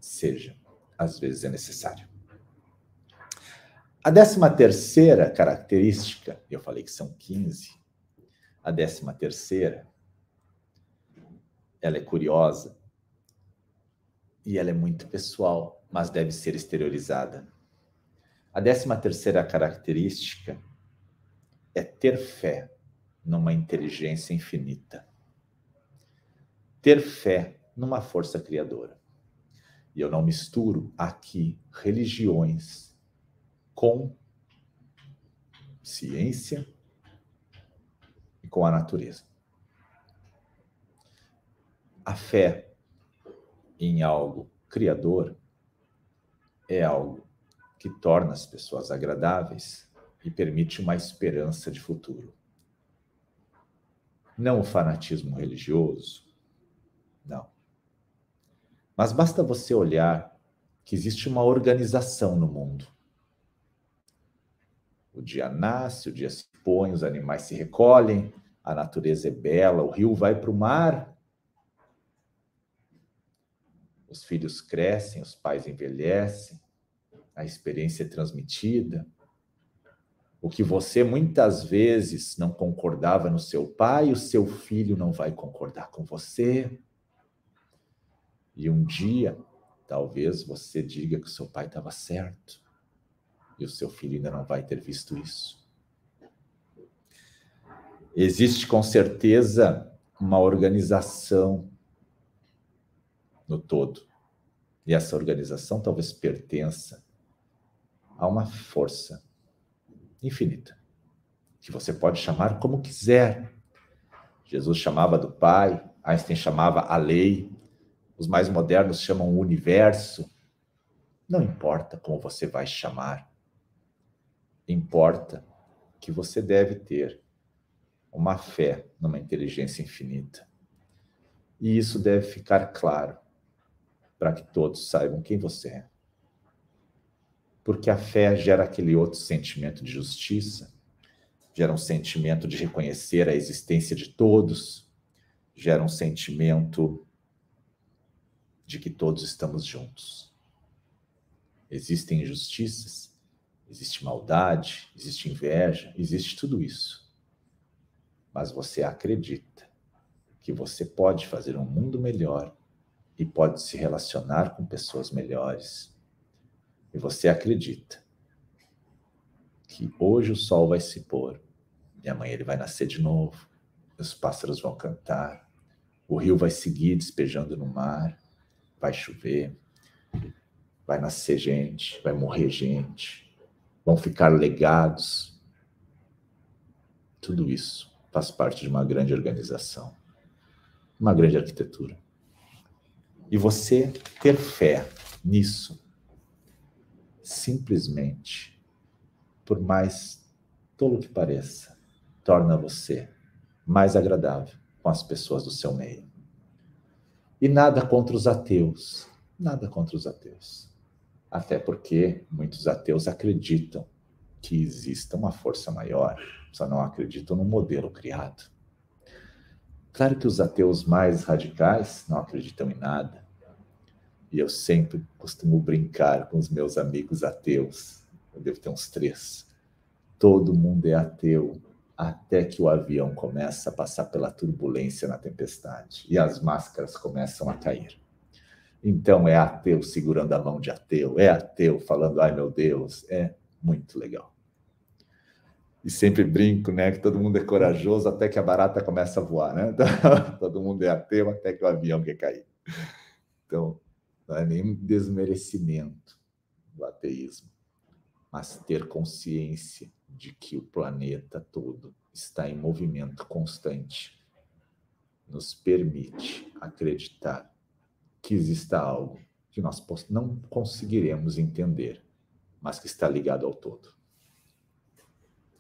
seja, às vezes é necessário. A décima terceira característica, eu falei que são 15, A décima terceira, ela é curiosa e ela é muito pessoal, mas deve ser exteriorizada. A décima terceira característica é ter fé numa inteligência infinita. Ter fé numa força criadora. E eu não misturo aqui religiões com ciência e com a natureza. A fé em algo criador é algo que torna as pessoas agradáveis e permite uma esperança de futuro. Não o fanatismo religioso, não. Mas basta você olhar que existe uma organização no mundo. O dia nasce, o dia se põe, os animais se recolhem, a natureza é bela, o rio vai para o mar. Os filhos crescem, os pais envelhecem, a experiência é transmitida. O que você muitas vezes não concordava no seu pai, o seu filho não vai concordar com você. E um dia, talvez você diga que o seu pai estava certo e o seu filho ainda não vai ter visto isso. Existe com certeza uma organização no todo. E essa organização talvez pertença a uma força infinita, que você pode chamar como quiser. Jesus chamava do Pai, Einstein chamava a lei, os mais modernos chamam o universo. Não importa como você vai chamar, importa que você deve ter uma fé numa inteligência infinita. E isso deve ficar claro para que todos saibam quem você é porque a fé gera aquele outro sentimento de justiça, gera um sentimento de reconhecer a existência de todos, gera um sentimento de que todos estamos juntos. Existem injustiças, existe maldade, existe inveja, existe tudo isso. Mas você acredita que você pode fazer um mundo melhor e pode se relacionar com pessoas melhores e você acredita que hoje o sol vai se pôr e amanhã ele vai nascer de novo, os pássaros vão cantar, o rio vai seguir despejando no mar, vai chover, vai nascer gente, vai morrer gente, vão ficar legados. Tudo isso faz parte de uma grande organização, uma grande arquitetura. E você ter fé nisso simplesmente, por mais tolo que pareça, torna você mais agradável com as pessoas do seu meio. E nada contra os ateus, nada contra os ateus. Até porque muitos ateus acreditam que exista uma força maior, só não acreditam no modelo criado. Claro que os ateus mais radicais não acreditam em nada, e eu sempre costumo brincar com os meus amigos ateus. Eu devo ter uns três. Todo mundo é ateu até que o avião começa a passar pela turbulência na tempestade e as máscaras começam a cair. Então é ateu segurando a mão de ateu, é ateu falando, ai meu Deus, é muito legal. E sempre brinco, né, que todo mundo é corajoso até que a barata começa a voar, né? todo mundo é ateu até que o avião quer cair. Então, não é nem desmerecimento do ateísmo, mas ter consciência de que o planeta todo está em movimento constante nos permite acreditar que exista algo que nós não conseguiremos entender, mas que está ligado ao todo.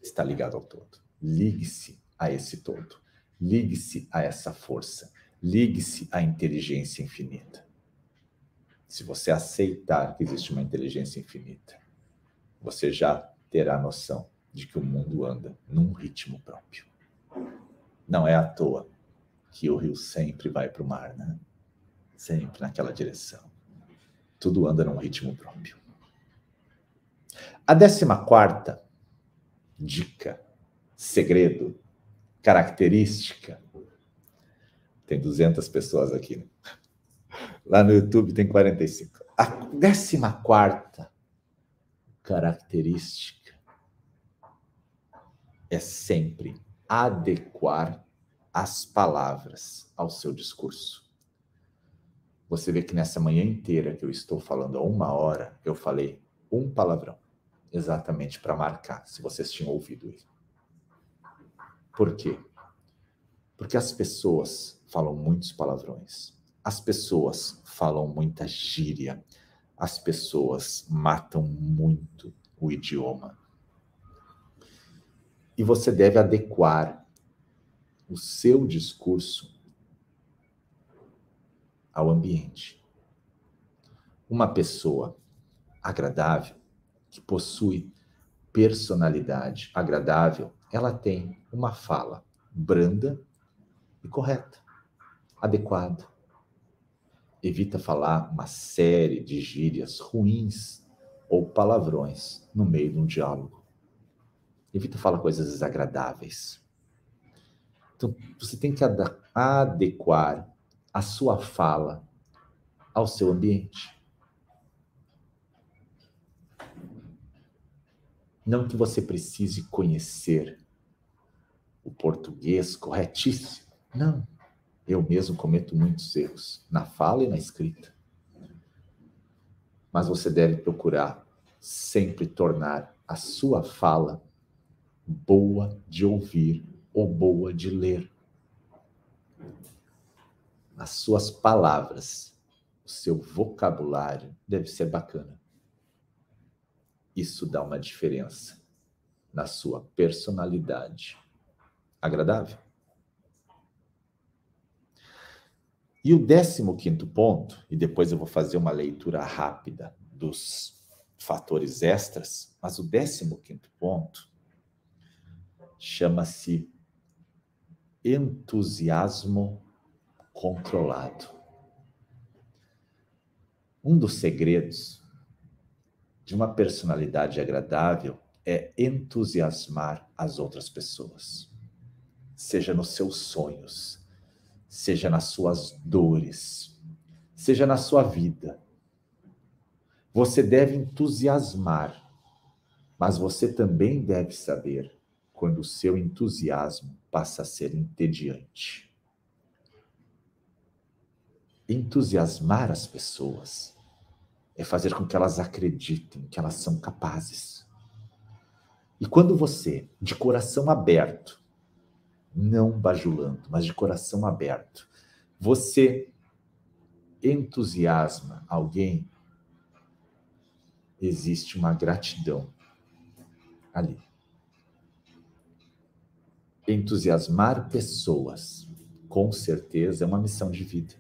Está ligado ao todo. Ligue-se a esse todo. Ligue-se a essa força. Ligue-se à inteligência infinita se você aceitar que existe uma inteligência infinita, você já terá noção de que o mundo anda num ritmo próprio. Não é à toa que o rio sempre vai para o mar, né? Sempre naquela direção. Tudo anda num ritmo próprio. A décima quarta dica, segredo, característica. Tem 200 pessoas aqui. Né? Lá no YouTube tem 45. A décima quarta característica é sempre adequar as palavras ao seu discurso. Você vê que nessa manhã inteira que eu estou falando há uma hora, eu falei um palavrão, exatamente para marcar, se vocês tinham ouvido ele. Por quê? Porque as pessoas falam muitos palavrões, as pessoas falam muita gíria, as pessoas matam muito o idioma. E você deve adequar o seu discurso ao ambiente. Uma pessoa agradável, que possui personalidade agradável, ela tem uma fala branda e correta, adequada. Evita falar uma série de gírias ruins ou palavrões no meio de um diálogo. Evita falar coisas desagradáveis. Então, você tem que adequar a sua fala ao seu ambiente. Não que você precise conhecer o português corretíssimo. Não. Eu mesmo cometo muitos erros na fala e na escrita. Mas você deve procurar sempre tornar a sua fala boa de ouvir ou boa de ler as suas palavras, o seu vocabulário deve ser bacana. Isso dá uma diferença na sua personalidade. Agradável? E o décimo quinto ponto, e depois eu vou fazer uma leitura rápida dos fatores extras, mas o décimo quinto ponto chama-se entusiasmo controlado. Um dos segredos de uma personalidade agradável é entusiasmar as outras pessoas, seja nos seus sonhos, seja nas suas dores, seja na sua vida. Você deve entusiasmar, mas você também deve saber quando o seu entusiasmo passa a ser entediante entusiasmar as pessoas é fazer com que elas acreditem que elas são capazes. E quando você, de coração aberto, não bajulando, mas de coração aberto, você entusiasma alguém, existe uma gratidão ali. Entusiasmar pessoas, com certeza, é uma missão de vida.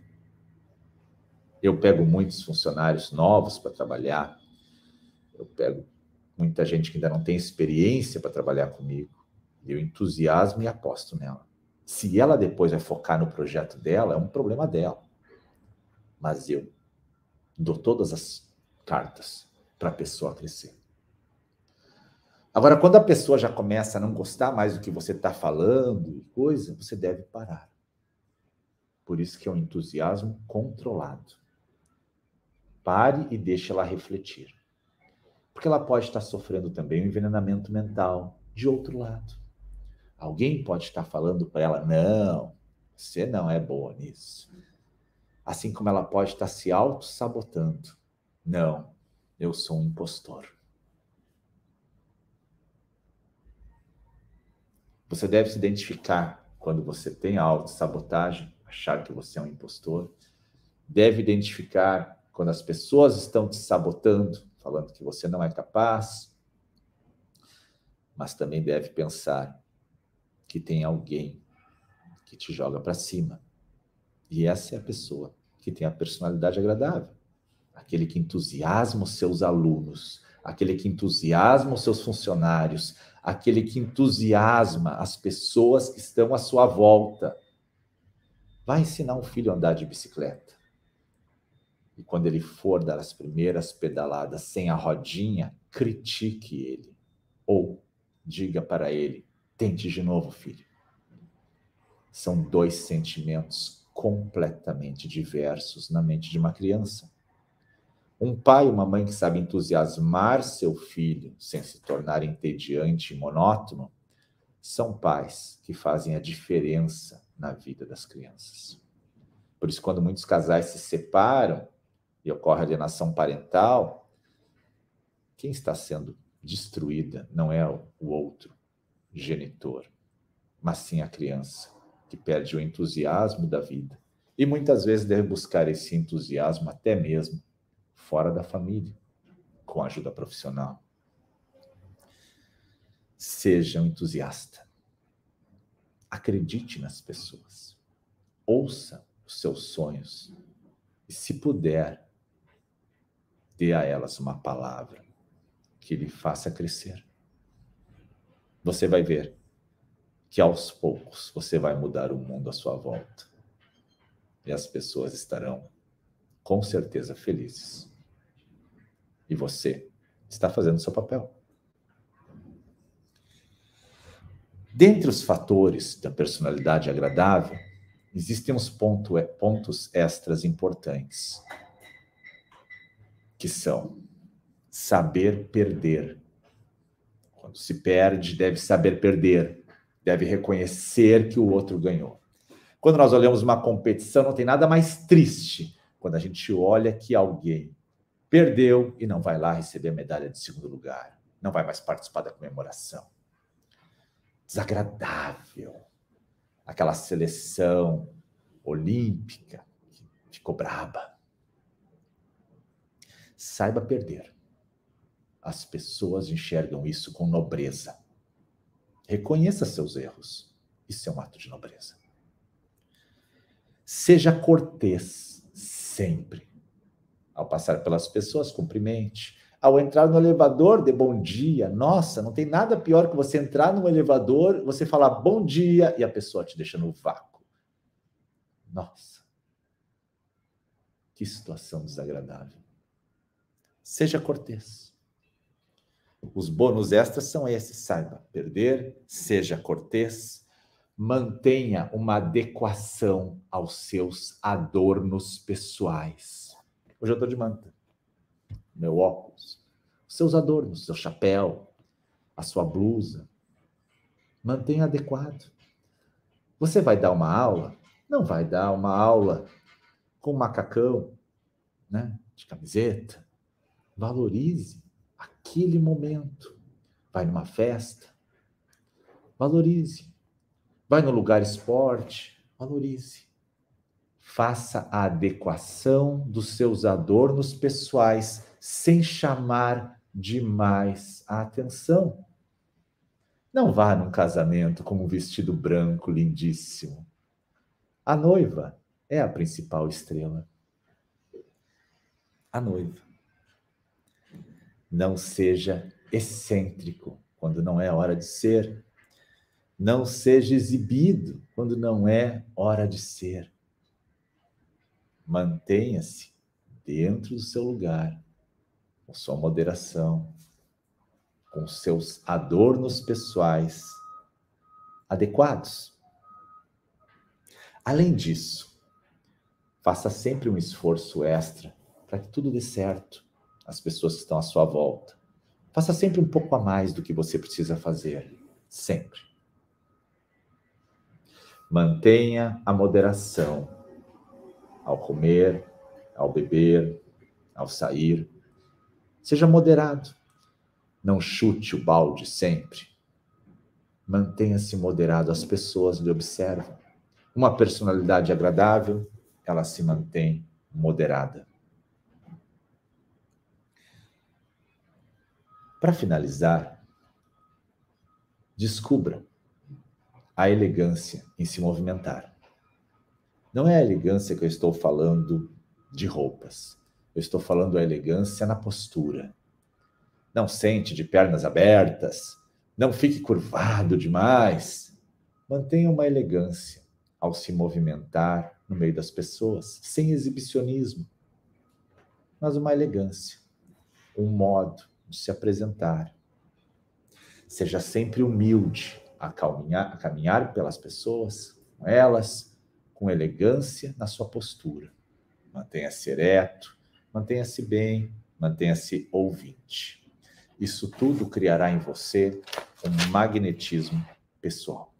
Eu pego muitos funcionários novos para trabalhar, eu pego muita gente que ainda não tem experiência para trabalhar comigo, eu entusiasmo e aposto nela. Se ela depois vai focar no projeto dela, é um problema dela. Mas eu dou todas as cartas para a pessoa crescer. Agora, quando a pessoa já começa a não gostar mais do que você está falando e coisa, você deve parar. Por isso que é um entusiasmo controlado. Pare e deixe ela refletir. Porque ela pode estar sofrendo também um envenenamento mental de outro lado. Alguém pode estar falando para ela: não, você não é boa nisso. Assim como ela pode estar se auto-sabotando. Não, eu sou um impostor. Você deve se identificar quando você tem auto-sabotagem, achar que você é um impostor. Deve identificar quando as pessoas estão te sabotando, falando que você não é capaz, mas também deve pensar que tem alguém que te joga para cima. E essa é a pessoa que tem a personalidade agradável, aquele que entusiasma os seus alunos, aquele que entusiasma os seus funcionários, aquele que entusiasma as pessoas que estão à sua volta. Vai ensinar um filho a andar de bicicleta. E quando ele for dar as primeiras pedaladas sem a rodinha, critique ele. Ou diga para ele: tente de novo, filho. são dois sentimentos completamente diversos na mente de uma criança. Um pai e uma mãe que sabem entusiasmar seu filho sem se tornar entediante e monótono são pais que fazem a diferença na vida das crianças. Por isso, quando muitos casais se separam e ocorre alienação parental, quem está sendo destruída não é o outro genitor, mas sim a criança, que perde o entusiasmo da vida. E muitas vezes deve buscar esse entusiasmo até mesmo fora da família, com ajuda profissional. Seja um entusiasta. Acredite nas pessoas. Ouça os seus sonhos. E, se puder, dê a elas uma palavra que lhe faça crescer. Você vai ver que aos poucos você vai mudar o mundo à sua volta. E as pessoas estarão, com certeza, felizes. E você está fazendo o seu papel. Dentre os fatores da personalidade agradável, existem uns ponto, pontos extras importantes, que são saber perder. Quando se perde, deve saber perder, deve reconhecer que o outro ganhou. Quando nós olhamos uma competição, não tem nada mais triste quando a gente olha que alguém perdeu e não vai lá receber a medalha de segundo lugar, não vai mais participar da comemoração. Desagradável. Aquela seleção olímpica que ficou braba. Saiba perder. As pessoas enxergam isso com nobreza. Reconheça seus erros. Isso é um ato de nobreza. Seja cortês sempre. Ao passar pelas pessoas, cumprimente. Ao entrar no elevador, dê bom dia. Nossa, não tem nada pior que você entrar no elevador, você falar bom dia e a pessoa te deixa no vácuo. Nossa, que situação desagradável. Seja cortês. Os bônus extras são esses: saiba perder, seja cortês, mantenha uma adequação aos seus adornos pessoais. Hoje eu estou de manta. Meu óculos. Seus adornos, seu chapéu, a sua blusa. Mantenha adequado. Você vai dar uma aula? Não vai dar uma aula com macacão, né? De camiseta. Valorize aquele momento. Vai numa festa, valorize. Vai no lugar esporte, valorize faça a adequação dos seus adornos pessoais sem chamar demais a atenção. Não vá num casamento com um vestido branco lindíssimo. A noiva é a principal estrela. A noiva. Não seja excêntrico quando não é hora de ser. Não seja exibido quando não é hora de ser. Mantenha-se dentro do seu lugar, com sua moderação, com seus adornos pessoais adequados. Além disso, faça sempre um esforço extra para que tudo dê certo, as pessoas que estão à sua volta. Faça sempre um pouco a mais do que você precisa fazer, sempre. Mantenha a moderação ao comer, ao beber, ao sair. Seja moderado. Não chute o balde sempre. Mantenha-se moderado, as pessoas lhe observam. Uma personalidade agradável, ela se mantém moderada. Para finalizar, descubra a elegância em se movimentar. Não é a elegância que eu estou falando de roupas. Eu estou falando a elegância na postura. Não sente de pernas abertas. Não fique curvado demais. Mantenha uma elegância ao se movimentar no meio das pessoas, sem exibicionismo, mas uma elegância, um modo se apresentar. Seja sempre humilde a caminhar, a caminhar pelas pessoas com elas com elegância na sua postura. Mantenha-se ereto, mantenha-se bem, mantenha-se ouvinte. Isso tudo criará em você um magnetismo pessoal.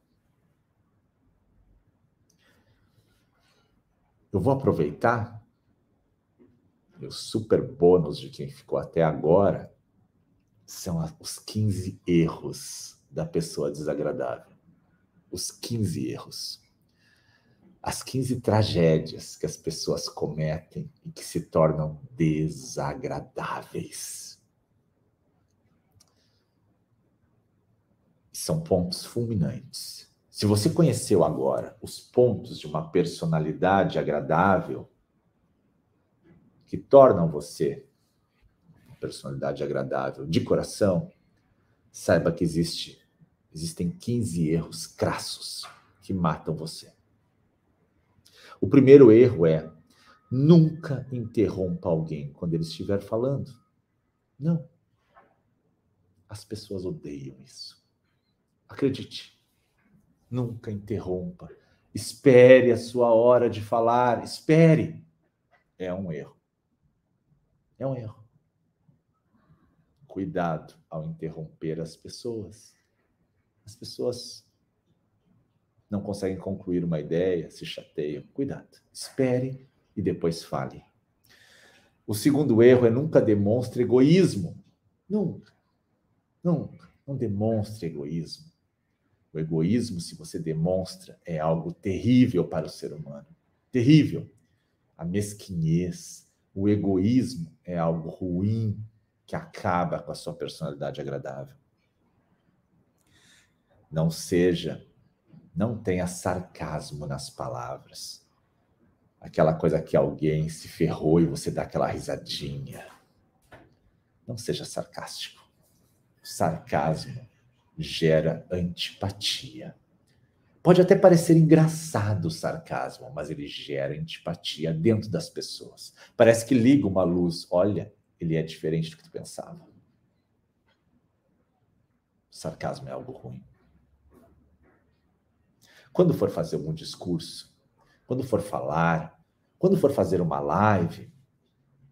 Eu vou aproveitar os super bônus de quem ficou até agora são os 15 erros da pessoa desagradável. Os 15 erros. As 15 tragédias que as pessoas cometem e que se tornam desagradáveis. São pontos fulminantes. Se você conheceu agora os pontos de uma personalidade agradável, que tornam você personalidade agradável de coração, saiba que existe, existem 15 erros crassos que matam você. O primeiro erro é nunca interrompa alguém quando ele estiver falando. Não. As pessoas odeiam isso. Acredite. Nunca interrompa. Espere a sua hora de falar. Espere. É um erro. É um erro. Cuidado ao interromper as pessoas. As pessoas não conseguem concluir uma ideia, se chateiam. Cuidado. Espere e depois fale. O segundo erro é nunca demonstre egoísmo. Nunca. Nunca. Não demonstre egoísmo. O egoísmo, se você demonstra, é algo terrível para o ser humano. Terrível. A mesquinhez, o egoísmo é algo ruim que acaba com a sua personalidade agradável. Não seja, não tenha sarcasmo nas palavras. Aquela coisa que alguém se ferrou e você dá aquela risadinha. Não seja sarcástico. Sarcasmo gera antipatia. Pode até parecer engraçado o sarcasmo, mas ele gera antipatia dentro das pessoas. Parece que liga uma luz. Olha, ele é diferente do que tu pensava. Sarcasmo é algo ruim. Quando for fazer algum discurso, quando for falar, quando for fazer uma live,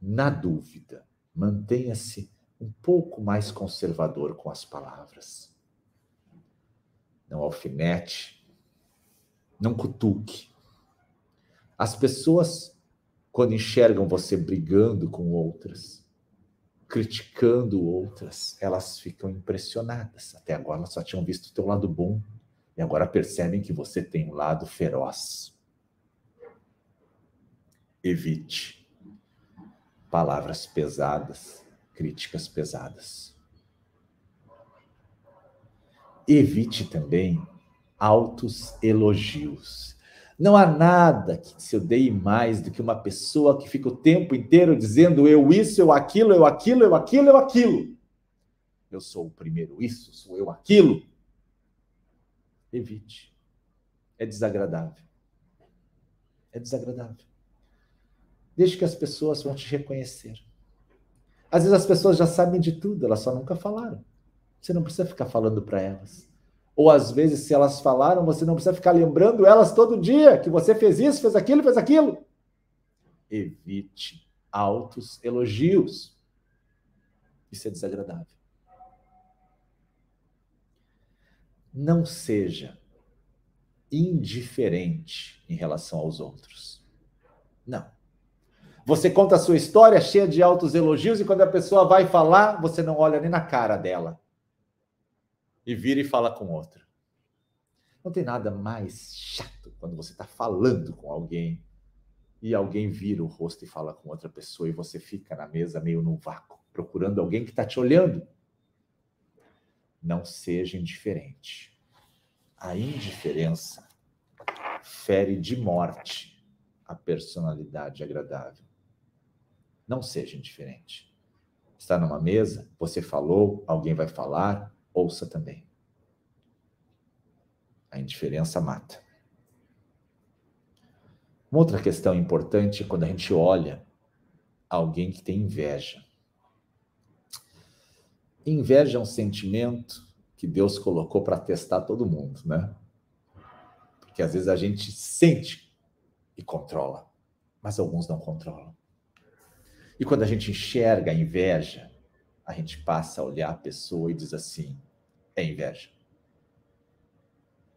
na dúvida, mantenha-se um pouco mais conservador com as palavras. Não alfinete, não cutuque. As pessoas, quando enxergam você brigando com outras, criticando outras, elas ficam impressionadas. Até agora elas só tinham visto o teu lado bom e agora percebem que você tem um lado feroz. Evite palavras pesadas, críticas pesadas. Evite também altos elogios. Não há nada que se odeie mais do que uma pessoa que fica o tempo inteiro dizendo eu isso, eu aquilo, eu aquilo, eu aquilo, eu aquilo. Eu sou o primeiro isso, sou eu aquilo. Evite. É desagradável. É desagradável. Deixe que as pessoas vão te reconhecer. Às vezes as pessoas já sabem de tudo, elas só nunca falaram. Você não precisa ficar falando para elas. Ou às vezes, se elas falaram, você não precisa ficar lembrando elas todo dia que você fez isso, fez aquilo, fez aquilo. Evite altos elogios. Isso é desagradável. Não seja indiferente em relação aos outros. Não. Você conta a sua história cheia de altos elogios e quando a pessoa vai falar, você não olha nem na cara dela e vira e fala com outra. Não tem nada mais chato quando você está falando com alguém e alguém vira o rosto e fala com outra pessoa e você fica na mesa meio no vácuo, procurando alguém que está te olhando. Não seja indiferente. A indiferença fere de morte a personalidade agradável. Não seja indiferente. Está numa mesa, você falou, alguém vai falar, ouça também. A indiferença mata. Uma outra questão importante é quando a gente olha alguém que tem inveja. Inveja é um sentimento que Deus colocou para testar todo mundo, né? que às vezes a gente sente e controla, mas alguns não controlam. E quando a gente enxerga a inveja, a gente passa a olhar a pessoa e diz assim: é inveja.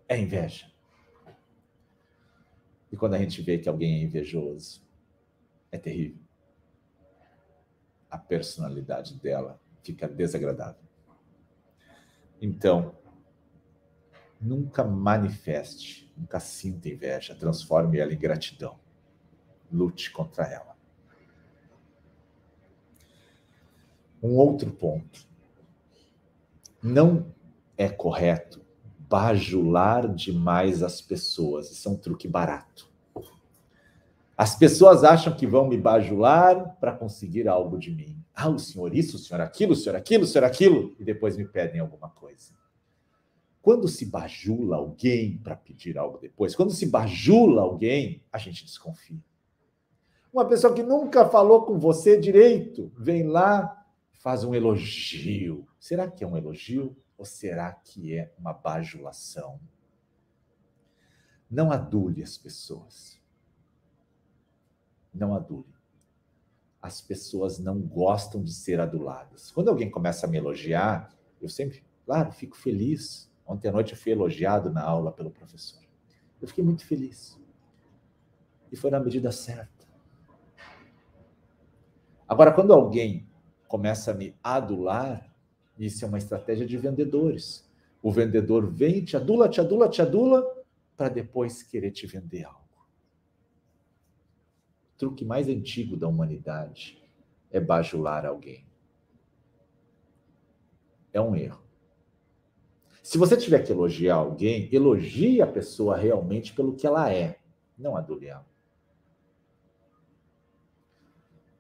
É inveja. E quando a gente vê que alguém é invejoso, é terrível. A personalidade dela fica desagradável. Então, nunca manifeste, nunca sinta inveja, transforme ela em gratidão. Lute contra ela. Um outro ponto. Não é correto bajular demais as pessoas. Isso é um truque barato. As pessoas acham que vão me bajular para conseguir algo de mim. Ah, o senhor isso, o senhor aquilo, o senhor aquilo, o senhor aquilo, e depois me pedem alguma coisa. Quando se bajula alguém para pedir algo depois, quando se bajula alguém, a gente desconfia. Uma pessoa que nunca falou com você direito, vem lá, faz um elogio. Será que é um elogio ou será que é uma bajulação? Não adule as pessoas. Não adule as pessoas não gostam de ser aduladas. Quando alguém começa a me elogiar, eu sempre, claro, fico feliz. Ontem à noite eu fui elogiado na aula pelo professor. Eu fiquei muito feliz. E foi na medida certa. Agora, quando alguém começa a me adular, isso é uma estratégia de vendedores. O vendedor vem, te adula, te adula, te adula, para depois querer te vender algo truque mais antigo da humanidade é bajular alguém. É um erro. Se você tiver que elogiar alguém, elogie a pessoa realmente pelo que ela é, não adule ela.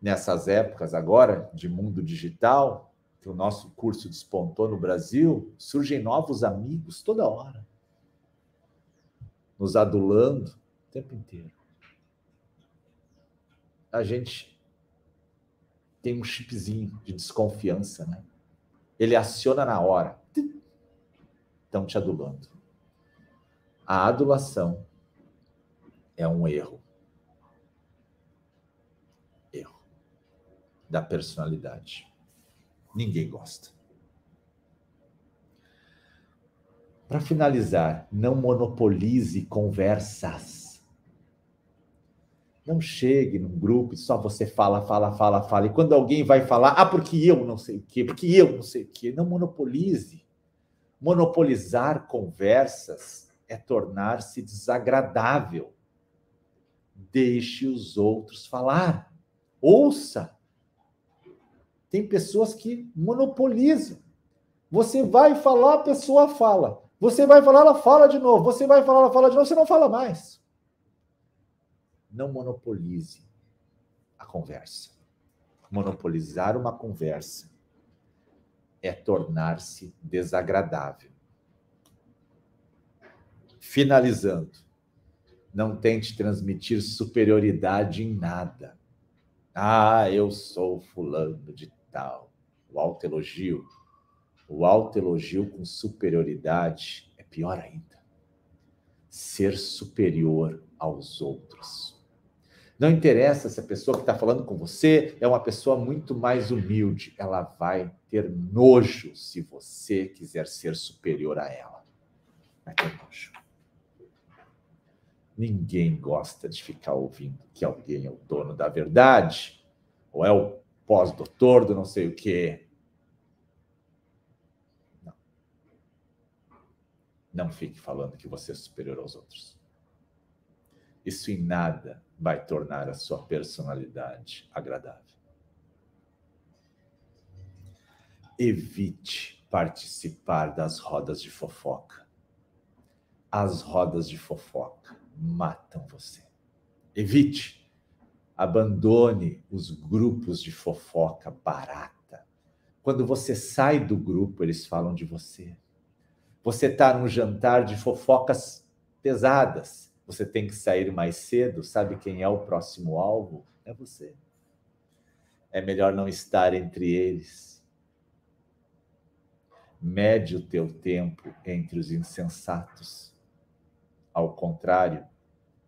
Nessas épocas agora de mundo digital, que o nosso curso despontou no Brasil, surgem novos amigos toda hora, nos adulando o tempo inteiro a gente tem um chipzinho de desconfiança, né? Ele aciona na hora. Estão te adulando. A adulação é um erro. Da personalidade. Ninguém gosta. Para finalizar, não monopolize conversas. Não chegue num grupo e só você fala, fala, fala, fala. E quando alguém vai falar, ah, porque eu não sei o quê, porque eu não sei o quê. Não monopolize. Monopolizar conversas é tornar-se desagradável. Deixe os outros falar. Ouça. Tem pessoas que monopolizam. Você vai falar, a pessoa fala. Você vai falar, ela fala de novo. Você vai falar, ela fala de novo, você não fala mais não monopolize a conversa. Monopolizar uma conversa é tornar-se desagradável. Finalizando, não tente transmitir superioridade em nada. Ah, eu sou fulano de tal. O autoelogio. O autoelogio com superioridade é pior ainda. Ser superior aos outros. Não interessa se a pessoa que está falando com você é uma pessoa muito mais humilde, ela vai ter nojo se você quiser ser superior a ela. Vai ter nojo. Ninguém gosta de ficar ouvindo que alguém é o dono da verdade, ou é o pós-doutor do não sei o quê. Não. Não fique falando que você é superior aos outros. Isso em nada vai tornar a sua personalidade agradável. Evite participar das rodas de fofoca. As rodas de fofoca matam você. Evite. Abandone os grupos de fofoca barata. Quando você sai do grupo, eles falam de você. Você está num jantar de fofocas pesadas você tem que sair mais cedo, sabe quem é o próximo alvo? É você. É melhor não estar entre eles. Mede o teu tempo entre os insensatos. Ao contrário,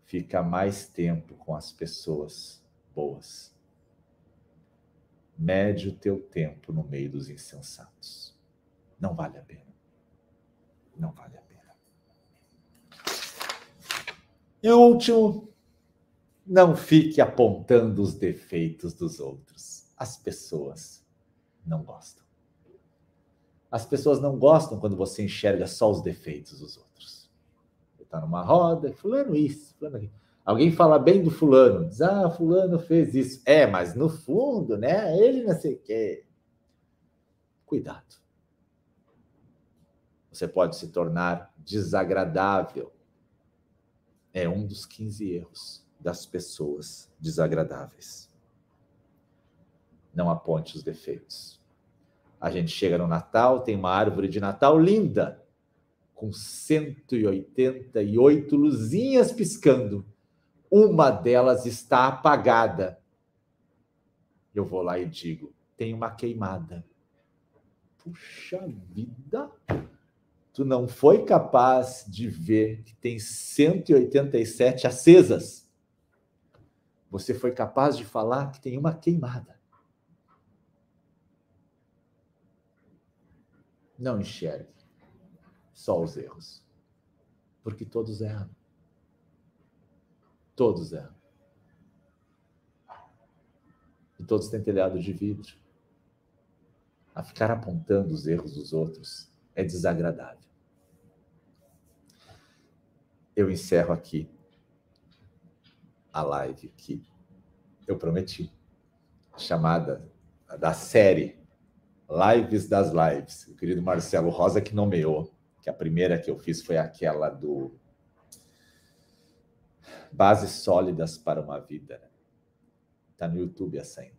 fica mais tempo com as pessoas boas. Mede o teu tempo no meio dos insensatos. Não vale a pena. Não vale a pena. E o último, não fique apontando os defeitos dos outros. As pessoas não gostam. As pessoas não gostam quando você enxerga só os defeitos dos outros. Está numa roda, fulano isso, fulano. Alguém fala bem do fulano, diz, ah, fulano fez isso. É, mas no fundo, né, ele não sei o quê. Cuidado. Você pode se tornar desagradável. É um dos 15 erros das pessoas desagradáveis. Não aponte os defeitos. A gente chega no Natal, tem uma árvore de Natal linda, com 188 luzinhas piscando. Uma delas está apagada. Eu vou lá e digo: tem uma queimada. Puxa vida! Tu não foi capaz de ver que tem 187 acesas. Você foi capaz de falar que tem uma queimada. Não enxergue só os erros. Porque todos erram. Todos erram. E todos têm telhado de vidro. A ficar apontando os erros dos outros é desagradável. Eu encerro aqui a live que eu prometi, chamada da série Lives das Lives. O querido Marcelo Rosa que nomeou, que a primeira que eu fiz foi aquela do Bases Sólidas para uma Vida. Está no YouTube essa ainda.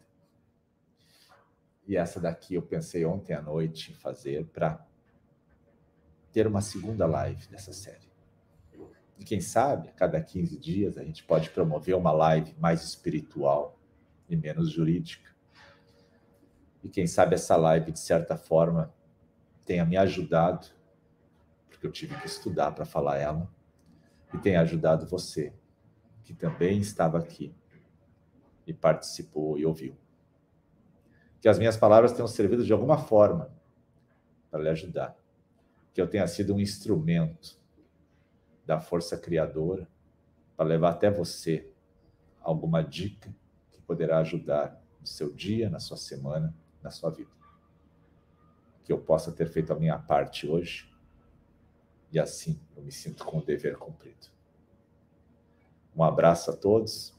E essa daqui eu pensei ontem à noite em fazer para ter uma segunda live dessa série. E quem sabe, a cada 15 dias, a gente pode promover uma live mais espiritual e menos jurídica e quem sabe essa live, de certa forma, tenha me ajudado, porque eu tive que estudar para falar ela, e tenha ajudado você, que também estava aqui e participou e ouviu. Que as minhas palavras tenham servido de alguma forma para lhe ajudar. Que eu tenha sido um instrumento da força criadora para levar até você alguma dica que poderá ajudar no seu dia, na sua semana na sua vida. Que eu possa ter feito a minha parte hoje e assim eu me sinto com o dever cumprido. Um abraço a todos,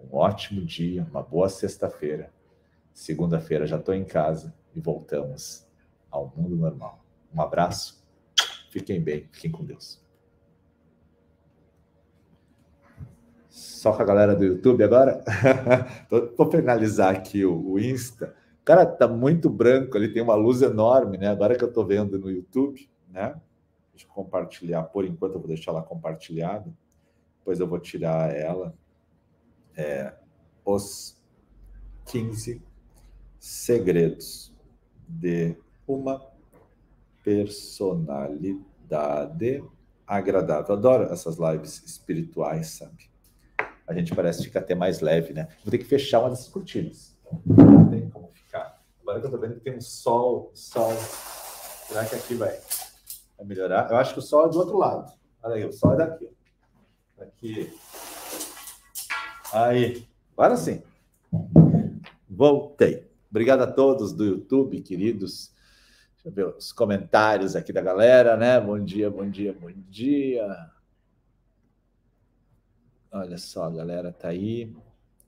um ótimo dia, uma boa sexta-feira. Segunda-feira já estou em casa e voltamos ao mundo normal. Um abraço, fiquem bem, fiquem com Deus. Só com a galera do YouTube agora? Vou finalizar aqui o, o Insta. Cara, tá muito branco ali, tem uma luz enorme, né? Agora que eu tô vendo no YouTube, né? Eu compartilhar, por enquanto eu vou deixar ela compartilhada, depois eu vou tirar ela. É, os 15 segredos de uma personalidade agradável. Adoro essas lives espirituais, sabe? A gente parece ficar até mais leve, né? Vou ter que fechar uma dessas cortinas. Não tem como Agora que eu tô vendo que tem um sol, sol. Será que aqui vai, vai melhorar? Eu acho que o sol é do outro lado. Olha aí, o sol é daqui. Aqui. Aí. Agora sim. Voltei. Obrigado a todos do YouTube, queridos. Deixa eu ver os comentários aqui da galera, né? Bom dia, bom dia, bom dia. Olha só, a galera tá aí.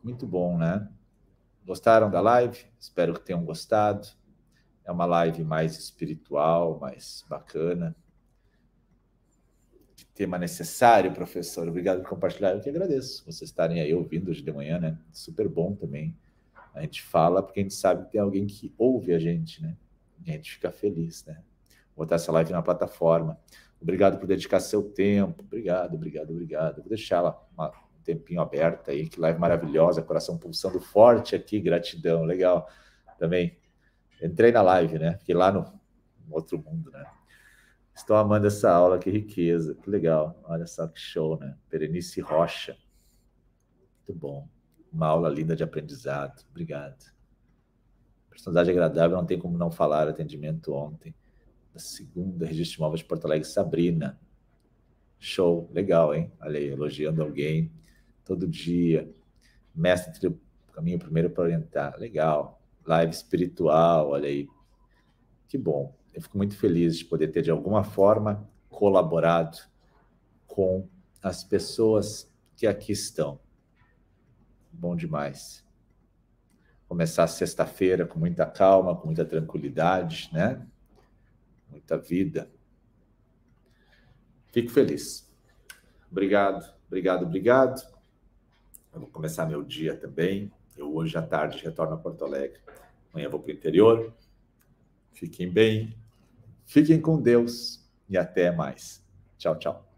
Muito bom, né? Gostaram da live? Espero que tenham gostado. É uma live mais espiritual, mais bacana. Tema necessário, professor. Obrigado por compartilhar. Eu que agradeço vocês estarem aí ouvindo hoje de manhã, né? Super bom também. A gente fala porque a gente sabe que tem alguém que ouve a gente, né? E a gente fica feliz, né? Vou botar essa live na plataforma. Obrigado por dedicar seu tempo. Obrigado, obrigado, obrigado. Vou deixar lá uma tempinho aberto aí, que live maravilhosa, coração pulsando forte aqui, gratidão, legal. Também entrei na live, né? Fiquei lá no, no outro mundo, né? Estou amando essa aula, que riqueza, que legal. Olha só que show, né? Berenice Rocha. Muito bom. Uma aula linda de aprendizado. Obrigado. Personalidade agradável, não tem como não falar. Atendimento ontem. Da segunda, registro de imóveis de Porto Alegre, Sabrina. Show, legal, hein? Olha aí, elogiando alguém todo dia. Mestre caminho primeiro para orientar. Legal. Live espiritual, olha aí. Que bom. Eu fico muito feliz de poder ter, de alguma forma, colaborado com as pessoas que aqui estão. Bom demais. Começar sexta-feira com muita calma, com muita tranquilidade, né? Muita vida. Fico feliz. Obrigado, obrigado, obrigado. Eu vou começar meu dia também. Eu hoje à tarde retorno a Porto Alegre. Amanhã vou para o interior. Fiquem bem, fiquem com Deus e até mais. Tchau, tchau.